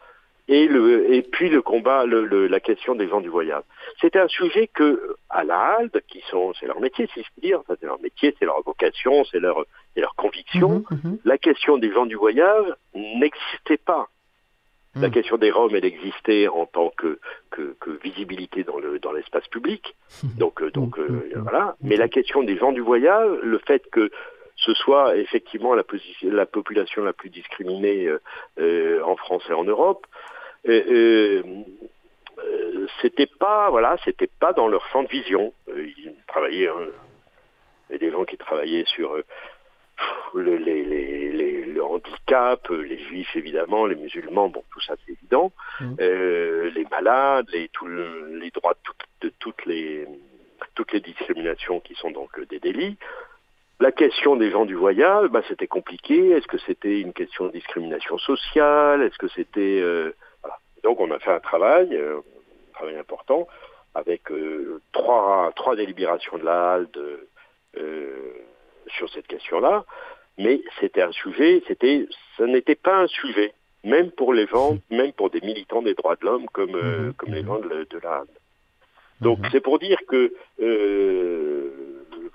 et, le, et puis le combat, le, la question des gens du voyage. C'était un sujet que, à la HALD, qui sont, c'est leur métier, si je puis dire, c'est leur métier, c'est leur vocation, c'est leur, leur conviction, mhm, mhm. la question des gens du voyage n'existait pas. La mhm. question des Roms, elle existait en tant que, que, que visibilité dans le dans l'espace public. Donc, euh, donc euh, voilà. Mais la question des gens du voyage, le fait que ce soit effectivement la, la population la plus discriminée euh, en France et en Europe, c'était pas voilà c'était pas dans leur champ de vision euh, ils travaillaient hein, il y a des gens qui travaillaient sur euh, le, les, les, le handicap, les juifs évidemment, les musulmans, bon tout ça c'est évident, mmh. les malades, les, les droits de, toutes les toutes les discriminations qui sont donc des délits. La question des gens du voyage, bah, c'était compliqué. Est-ce que c'était une question de discrimination sociale? Est-ce que c'était donc on a fait un travail, euh, un travail important, avec euh, trois, trois délibérations de la HALD euh, sur cette question-là, mais c'était un sujet, c'était, ce n'était pas un sujet, même pour les gens, même pour des militants des droits de l'homme comme, mhm. comme les gens de, la HALD. Donc mhm. c'est pour dire que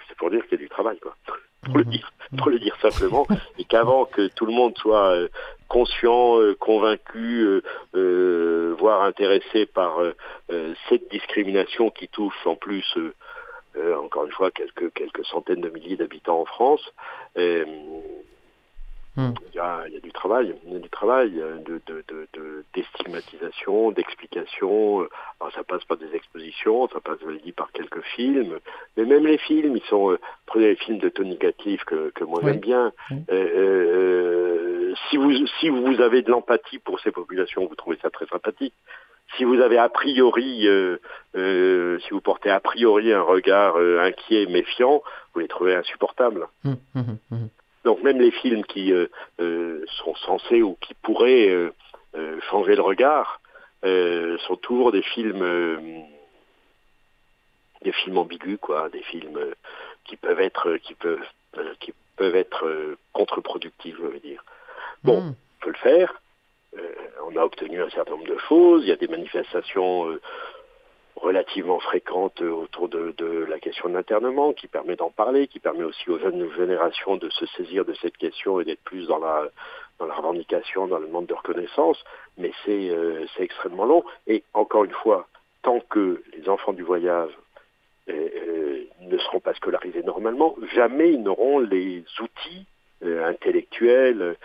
c'est pour dire qu'il y a du travail, quoi. Pour le dire, pour le dire simplement, et qu'avant que tout le monde soit conscient, euh, convaincu, euh, voire intéressé par euh, cette discrimination qui touche en plus, encore une fois, quelques, quelques centaines de milliers d'habitants en France. Hmm. Il, y a, il, y a, du travail, il y a du travail de, de, d'explication. Alors ça passe par des expositions, ça passe, je l'ai dit, par quelques films. Mais même les films, ils sont. Euh, prenez les films de Tony Gatliff que, que moi j'aime bien. Euh, euh, si vous si vous avez de l'empathie pour ces populations, vous trouvez ça très sympathique. Si vous avez a priori, si vous portez a priori un regard inquiet, méfiant, vous les trouvez insupportables. Hum, hum, hum, donc même les films qui euh, euh, sont censés ou qui pourraient euh, changer le regard sont toujours des films des films ambigus quoi, des films qui peuvent être qui peuvent qui peuvent être contre-productifs, je veux dire. Bon, hmm. on peut le faire. on a obtenu un certain nombre de choses. Il y a des manifestations relativement fréquente autour de, la question de l'internement, qui permet d'en parler, qui permet aussi aux jeunes générations de se saisir de cette question et d'être plus dans la, revendication, dans le monde de reconnaissance, mais c'est euh, extrêmement long. Et encore une fois, tant que les enfants du voyage euh, euh, ne seront pas scolarisés normalement, jamais ils n'auront les outils intellectuels,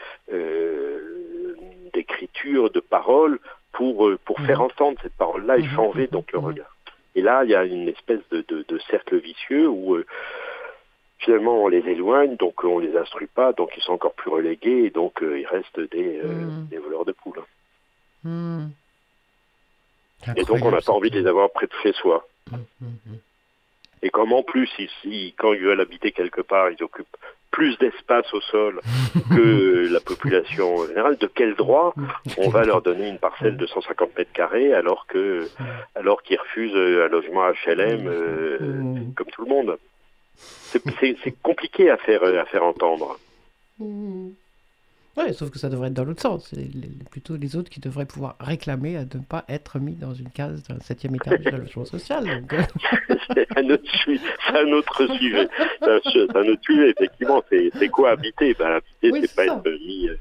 d'écriture, de parole pour, euh, pour faire mhm. entendre cette parole-là et mhm. changer donc le mhm. regard. Et là, il y a une espèce de, de, cercle vicieux où euh, finalement on les éloigne, donc on les instruit pas, donc ils sont encore plus relégués, et donc euh, ils restent des, des, voleurs de poules. Et donc on n'a pas envie de les avoir près de chez soi. Et comme en plus, ici, quand ils veulent habiter quelque part, ils occupent plus d'espace au sol que la population générale, de quel droit on va leur donner une parcelle de 150 mètres carrés alors que alors qu'ils refusent un logement HLM euh, comme tout le monde? C'est compliqué à faire à faire entendre. Oui, sauf que ça devrait être dans l'autre sens. C'est plutôt les autres qui devraient pouvoir réclamer à ne pas être mis dans une case d'un septième étage de la logement social. Euh. c'est un, autre sujet. C'est un autre sujet, effectivement. C'est quoi habiter ben, Habiter, c'est pas être mis euh,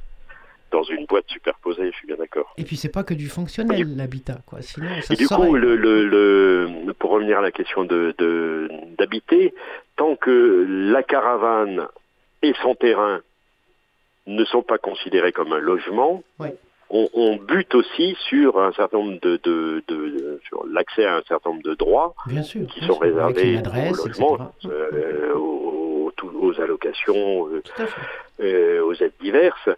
dans une boîte superposée, je suis bien d'accord. Et puis c'est pas que du fonctionnel l'habitat, quoi. Sinon, ça et du coup, le, le, pour revenir à la question de d'habiter, tant que la caravane et son terrain ne sont pas considérés comme un logement, on, bute aussi sur un certain nombre de, de, sur l'accès à un certain nombre de droits qui sont réservés logement, euh, aux, aux, allocations, euh, euh, aux aides diverses.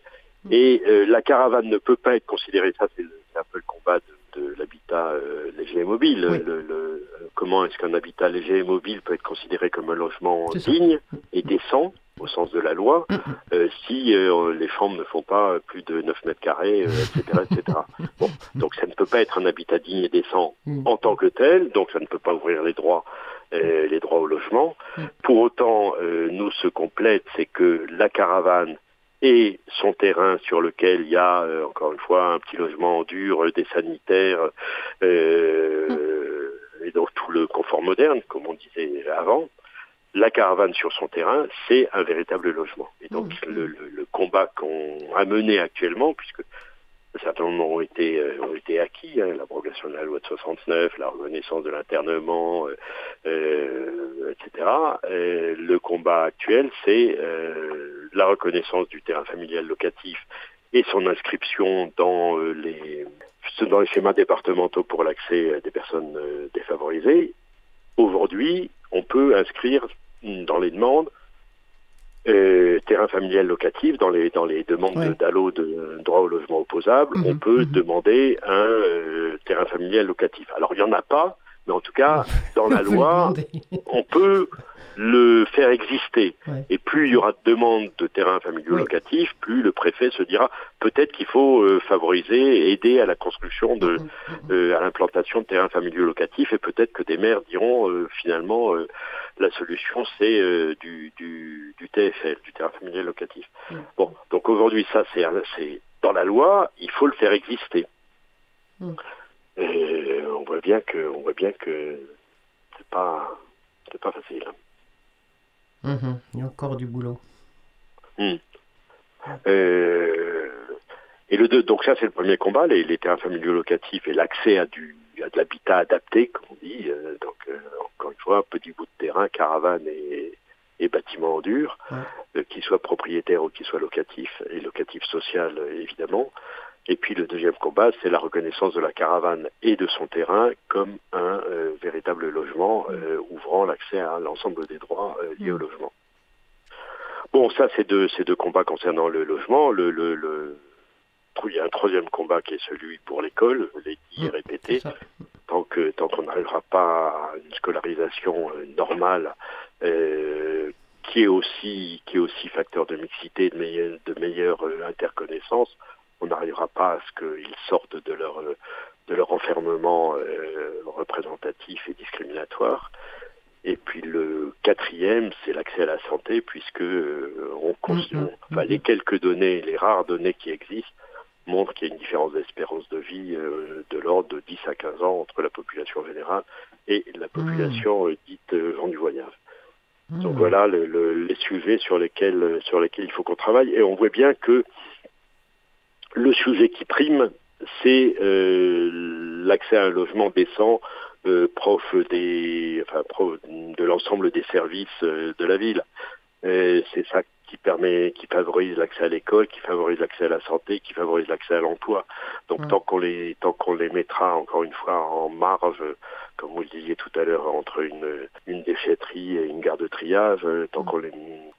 Mm. Et la caravane ne peut pas être considérée, ça c'est un peu le combat de, l'habitat léger et mobile. Le, comment est-ce qu'un habitat léger et mobile peut être considéré comme un logement digne et décent? Au sens de la loi, mm, mm. euh, si euh, les chambres ne font pas plus de 9 mètres carrés, etc., euh, etc. Bon, donc ça ne peut pas être un habitat digne et décent mm. en tant que tel, donc ça ne peut pas ouvrir les droits, les droits au logement. Pour autant, nous, ce qu'on plaide, c'est que la caravane et son terrain sur lequel il y a, encore une fois, un petit logement en dur, des sanitaires, et donc tout le confort moderne, comme on disait avant, la caravane sur son terrain, c'est un véritable logement. Et donc mmh. le, combat qu'on a mené actuellement, puisque un certain nombre ont été, euh, ont été acquis, hein, l'abrogation de la loi de 69, la reconnaissance de l'internement, euh, euh, etc. le combat actuel, c'est la reconnaissance du terrain familial locatif et son inscription dans les dans les schémas départementaux pour l'accès des personnes défavorisées. Aujourd'hui, on peut inscrire dans les demandes euh, terrain familial locatif dans les dans les demandes d'allo de, droit au logement opposable, on mhm. peut mhm. demander un euh, terrain familial locatif. Alors il n'y en a pas, mais en tout cas, dans la loi, on peut le faire exister. Et plus il y aura de demandes de terrains familiaux locatifs, plus le préfet se dira peut-être qu'il faut euh, favoriser, aider à la construction de, mm, mm, mm. Euh, à l'implantation de terrains familiaux locatifs, et peut-être que des maires diront euh, finalement la solution c'est du, du, du, TFL, du terrain familial locatif. Bon, donc aujourd'hui ça c'est dans la loi, il faut le faire exister. Et on voit bien que, on voit bien que c'est pas, c'est pas facile. Mhm. il y a encore du boulot. Hmm. Euh, et le deux, donc ça c'est le premier combat, les, les terrains familiaux locatifs et l'accès à du à de l'habitat adapté, comme on dit. Euh, donc euh, encore une fois, petit bout de terrain, caravane et, et bâtiments en dur, qu'ils soient propriétaires ou qu'ils soient locatifs, et locatifs social évidemment. Et puis le deuxième combat, c'est la reconnaissance de la caravane et de son terrain comme un véritable logement ouvrant l'accès à l'ensemble des droits liés au mm. logement. Bon, ça, c'est deux, deux combats concernant le logement. Le, le, le, il y a un troisième combat qui est celui pour l'école, je l'ai dit et mmh, répété. Tant que tant qu'on n'arrivera pas à une scolarisation euh, normale, euh, qui est aussi qui est aussi facteur de mixité, de meilleure, de meilleure euh, interconnaissance, on n'arrivera pas à ce qu'ils sortent de leur de leur enfermement représentatif et discriminatoire. Et puis le quatrième, c'est l'accès à la santé, puisque euh, on, mm-hmm. enfin, les quelques données, les rares données qui existent, montrent qu'il y a une différence d'espérance de vie euh, de l'ordre de 10 à 15 ans entre la population générale et la mm. population euh, dite gens du voyage. Mm. Donc voilà les sujets sur lesquels, sur lesquels il faut qu'on travaille. Et on voit bien que le sujet qui prime, c'est l'accès à un logement décent euh, prof des, enfin, de l'ensemble des services euh, de la ville. C'est ça qui permet, qui favorise l'accès à l'école, qui favorise l'accès à la santé, qui favorise l'accès à l'emploi. Donc tant qu'on les, tant qu'on les mettra encore une fois en marge, comme vous le disiez tout à l'heure, entre une, une déchetterie et une gare de triage, euh, tant qu'on les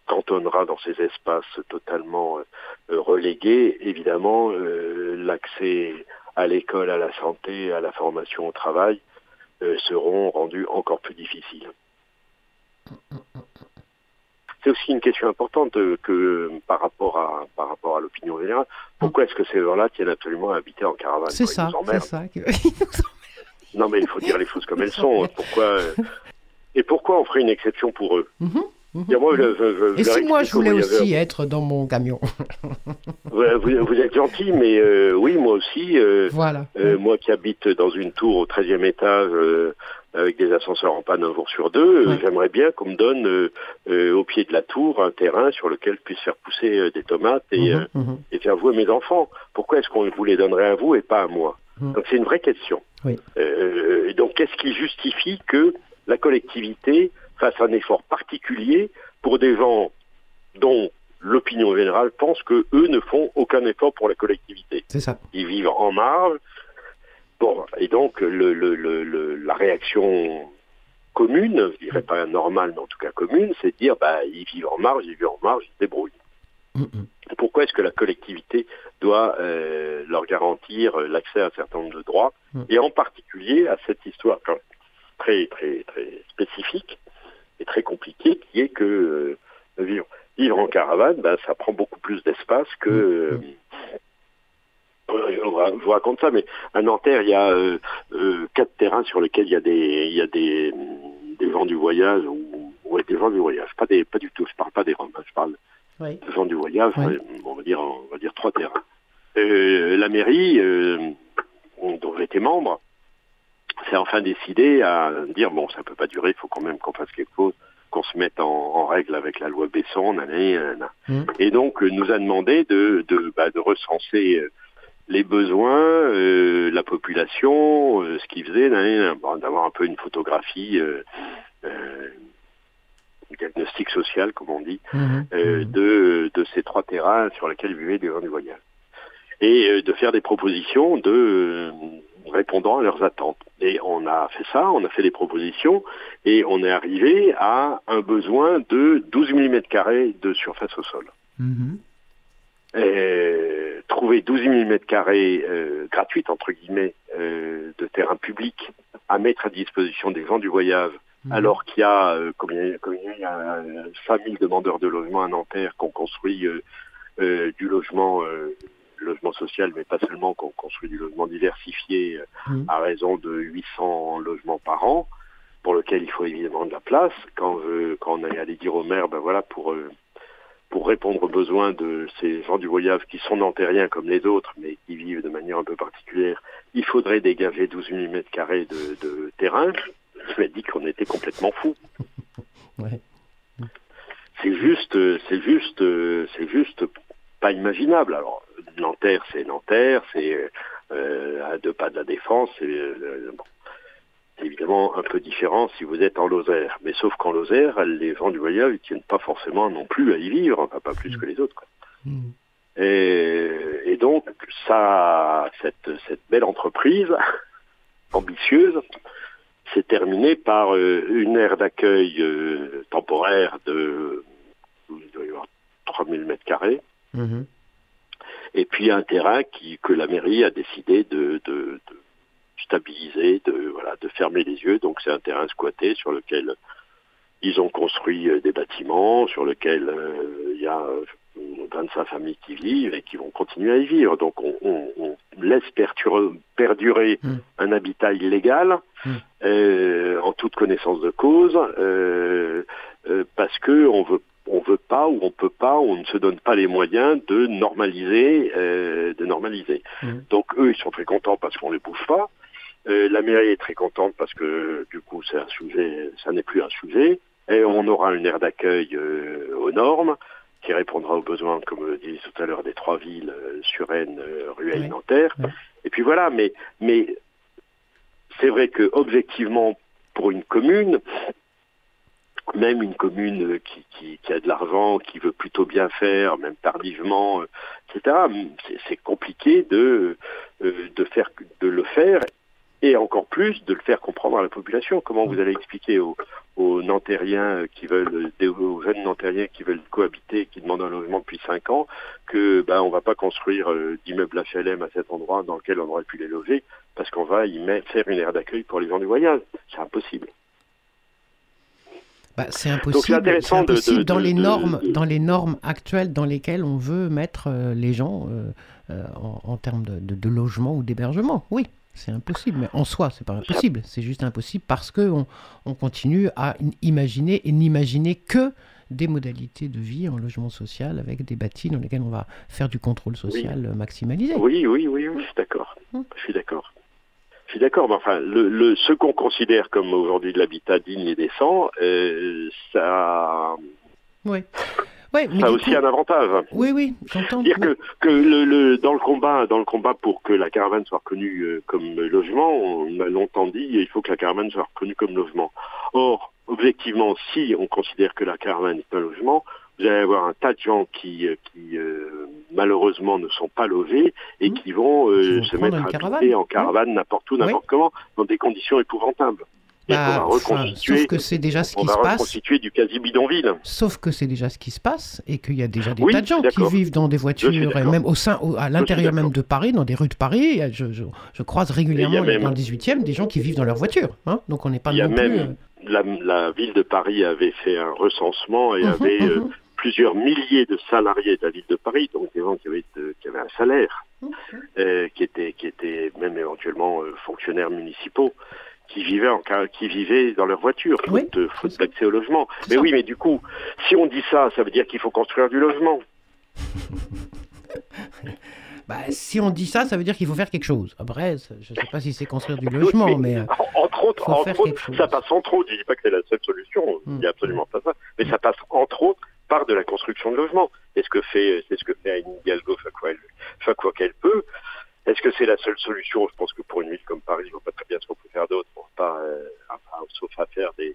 cantonnera dans ces espaces totalement relégués, évidemment, l'accès à l'école, à la santé, à la formation au travail euh, seront rendus encore plus difficiles. C'est aussi une question importante euh, que par rapport à par rapport à l'opinion générale. Pourquoi est-ce que ces gens-là tiennent absolument à habiter en caravane C'est ça, c'est ça. non, mais il faut dire les choses comme elles sont. Pourquoi euh, et pourquoi on ferait une exception pour eux? Mhm. Mhm. Et si moi je voulais aussi être dans mon camion vous, êtes gentil, mais euh, oui, moi aussi. Euh, voilà. Euh, moi qui habite dans une tour au 13e étage avec des ascenseurs en panne un jour sur deux, j'aimerais bien qu'on me donne au pied de la tour un terrain sur lequel je puisse faire pousser des tomates et, mhm, mhm. et faire vouer mes enfants. Pourquoi est-ce qu'on vous les donnerait à vous et pas à moi Donc c'est une vraie question. Oui. donc qu'est-ce qui justifie que la collectivité fasse un effort particulier pour des gens dont l'opinion générale pense que eux ne font aucun effort pour la collectivité? C'est ça. Ils vivent en marge. Bon, et donc le, la réaction commune, je dirais pas normale, mais en tout cas commune, c'est de dire bah ils vivent en marge, ils vivent en marge, ils se débrouillent. Pourquoi est-ce que la collectivité doit euh, leur garantir l'accès à un certain nombre de droits, mm. et en particulier à cette histoire très très très spécifique est très compliqué, qui est que euh, vivre, vivre, en caravane, ben, ça prend beaucoup plus d'espace que... Euh, je vous raconte ça, mais à Nanterre, il y a euh, quatre terrains sur lesquels il y a des, il y a des, des gens du voyage ou ouais, des gens du voyage. Pas des, pas du tout. Je parle pas des Roms. Hein, je parle des gens du voyage. On va dire, on va dire trois terrains. la mairie, dont j'étais membre, c'est enfin décidé à dire bon, ça peut pas durer, il faut quand même qu'on fasse quelque chose, qu'on se mette en, règle avec la loi Besson, mmh. et donc euh, nous a demandé de de, bah, de recenser euh, les besoins, euh, la population, ce qu'ils faisaient, d'avoir un peu une photographie. diagnostic social, comme on dit, mmh. de, de ces trois terrains sur lesquels vivaient des gens du voyage. Et de faire des propositions de, répondant à leurs attentes. Et on a fait ça, on a fait des propositions, et on est arrivé à un besoin de 12 mm de surface au sol. Mm-hmm. trouver 12 mm euh, gratuites, entre guillemets, euh, de terrain public à mettre à disposition des gens du voyage, mm-hmm. alors qu'il y a, euh, combien, il y a 5000 demandeurs de logement à Nanterre qui ont construit euh, du logement logement social, mais pas seulement, qu'on construit du logement diversifié euh, mmh. à raison de 800 logements par an, pour lequel il faut évidemment de la place. Quand, quand on est allé dire au maire, ben voilà, pour, euh, pour répondre aux besoins de ces gens du voyage qui sont nantériens comme les autres, mais qui vivent de manière un peu particulière, il faudrait dégager 12 000 mètres carrés de, de terrain. Je dit qu'on était complètement fous. C'est juste, c'est juste, c'est juste pas imaginable. Alors, Nanterre, c'est Nanterre, c'est euh, à deux pas de la défense. Euh, C'est évidemment un peu différent si vous êtes en Lozère. Mais sauf qu'en Lozère, les gens du voyage ne tiennent pas forcément non plus à y vivre, enfin pas plus que les autres. Mm. Et, donc, ça, cette, cette belle entreprise ambitieuse s'est terminée par euh, une aire d'accueil euh, temporaire de il doit y avoir 3000 mètres carrés. Mm-hmm. Et puis un terrain qui, que la mairie a décidé de, de, de stabiliser, de, voilà, de fermer les yeux. Donc c'est un terrain squatté sur lequel ils ont construit euh, des bâtiments, sur lequel il y a 25 familles qui vivent et qui vont continuer à y vivre. Donc on, laisse perdurer, hmm. un habitat illégal hmm. euh, en toute connaissance de cause euh, euh, parce que on veut on veut pas ou on peut pas, on ne se donne pas les moyens de normaliser, de normaliser. Hmm. Donc eux, ils sont très contents parce qu'on les bouge pas. La mairie est très contente parce que du coup, c'est un sujet, ça n'est plus un sujet. Et on aura une aire d'accueil aux normes qui répondra aux besoins, comme le disait tout à l'heure, des trois villes, euh, Suresnes, euh, Rueil, Nanterre. Et puis voilà, mais, mais c'est vrai que objectivement, pour une commune, même une commune qui, qui, qui a de l'argent, qui veut plutôt bien faire, même tardivement, etc., c'est compliqué de, euh, de, faire, de le faire et encore plus de le faire comprendre à la population. Comment vous allez expliquer aux, aux Nantériens qui veulent, aux jeunes Nantériens qui veulent cohabiter, qui demandent un logement depuis 5 ans, que ben on va pas construire euh, d'immeubles HLM à cet endroit dans lequel on aurait pu les loger, parce qu'on va y mettre, faire une aire d'accueil pour les gens du voyage. C'est impossible. Bah, c'est impossible, impossible dans, les normes, dans les normes actuelles dans lesquelles on veut mettre euh, les gens euh, en, en, termes de, de logement ou d'hébergement. Oui. C'est impossible, mais en soi, c'est pas impossible. C'est juste impossible parce qu'on on continue à imaginer et n'imaginer que des modalités de vie en logement social avec des bâtis dans lesquels on va faire du contrôle social maximalisé. Oui, oui, oui, oui, je suis d'accord. Hum. Je suis d'accord. Je suis d'accord, mais enfin, le, ce qu'on considère comme aujourd'hui de l'habitat digne et décent, euh, ça. Oui ça a aussi un avantage. Oui, oui, j'entends. Dire que, que le, dans le combat, dans le combat pour que la caravane soit reconnue euh, comme logement, on a longtemps dit il faut que la caravane soit reconnue comme logement. Or, objectivement, si on considère que la caravane est un logement, vous allez avoir un tas de gens qui, euh, qui euh, malheureusement ne sont pas logés et mmh. qui vont, se mettre à caravane. en caravane n'importe où, n'importe comment, dans des conditions épouvantables. Bah, sauf que c'est déjà ce qui se passe. du quasi bidonville. Sauf que c'est déjà ce qui se passe et qu'il y a déjà des tas de gens qui vivent dans des voitures et même au sein, à l'intérieur même de Paris, dans des rues de Paris. Je, je, croise régulièrement dans le 18e des gens qui vivent dans leur voiture. Hein. Donc on n'est pas non plus. Euh, la, la, ville de Paris avait fait un recensement et mhm, avait euh, mhm. plusieurs milliers de salariés de la ville de Paris, donc des gens qui avaient, euh, qui avaient un salaire, qui étaient qui étaient même éventuellement fonctionnaires municipaux qui vivaient, en, qui vivaient dans leur voiture, faute, faute d'accès au logement. Mais oui, mais du coup, si on dit ça, ça veut dire qu'il faut construire du logement. bah, si on dit ça, ça veut dire qu'il faut faire quelque chose. Après, je ne sais pas si c'est construire du logement, mais, euh, entre autres, entre autres ça passe entre autres. Je dis pas que c'est la seule solution, il n'y a hmm. absolument pas ça, mais ça passe entre autres par de la construction de logement. C'est ce que fait, c'est ce que fait Anne Hidalgo chaque fois qu'elle peut. Est-ce que c'est la seule solution? Je pense que pour une ville comme Paris, je vois pas très bien ce qu'on peut faire d'autre, sauf à faire des,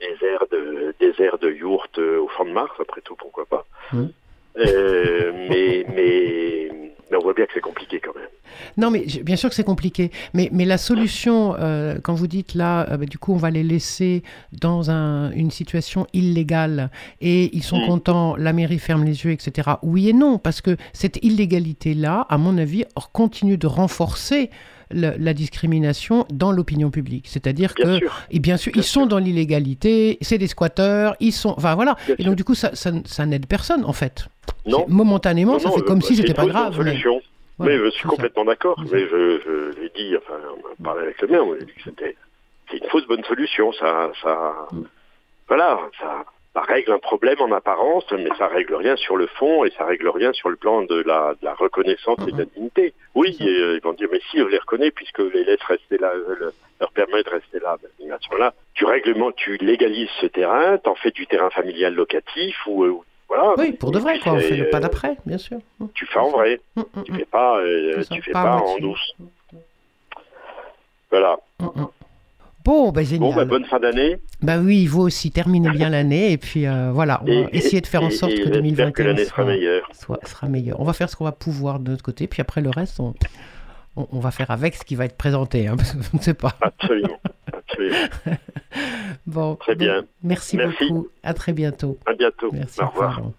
des aires de des aires de yourte euh, au fond de Mars. Après tout, pourquoi pas euh, Mais mais mais on voit bien que c'est compliqué quand même. Non, mais bien sûr que c'est compliqué. Mais, mais la solution, euh, quand vous dites là, euh, bah, du coup, on va les laisser dans un, une situation illégale et ils sont mm. contents, la mairie ferme les yeux, etc. Oui et non, parce que cette illégalité-là, à mon avis, continue de renforcer la discrimination dans l'opinion publique. C'est-à-dire que, et bien sûr, ils sont dans l'illégalité, c'est des squatteurs, ils sont, enfin voilà. et donc du coup, ça, ça, n'aide personne en fait. Non. Momentanément, ça fait comme si c'était pas grave. Mais je suis complètement d'accord. Mais je, je l'ai dit, enfin, on a parlé avec le maire, on a dit que c'était une fausse bonne solution. Ça, ça, mm. voilà, ça, ça, règle un problème en apparence, mais ça règle rien sur le fond et ça règle rien sur le plan de la, de la reconnaissance et de la mm-hmm. dignité. Oui, euh, ils vont dire, mais si, on les reconnaît puisque les laissent rester là, euh, leur permet de rester là. Ben, à ce moment-là, tu règlements, tu légalises ce terrain, t'en fais du terrain familial locatif ou, euh, oui, pour de vrai, quoi. On fait le pas d'après, bien sûr. Tu fais en vrai. Mm, mm, tu fais pas, euh, tu fais pas, en douce. Voilà. Bon, ben génial. Bon, bonne fin d'année. Bah oui, vous aussi, terminez bien l'année. Et puis euh, voilà, on va essayer de faire en sorte et que j'espère 2021 que sera soit, meilleure. soit- sera meilleur. On va faire ce qu'on va pouvoir de notre côté. Puis après, le reste, on, on, on va faire avec ce qui va être présenté. hein, parce que je ne sais pas. Absolument. Absolument. Bon, Très bien. merci, Merci. beaucoup. À très bientôt. À bientôt. Merci. Au revoir. revoir.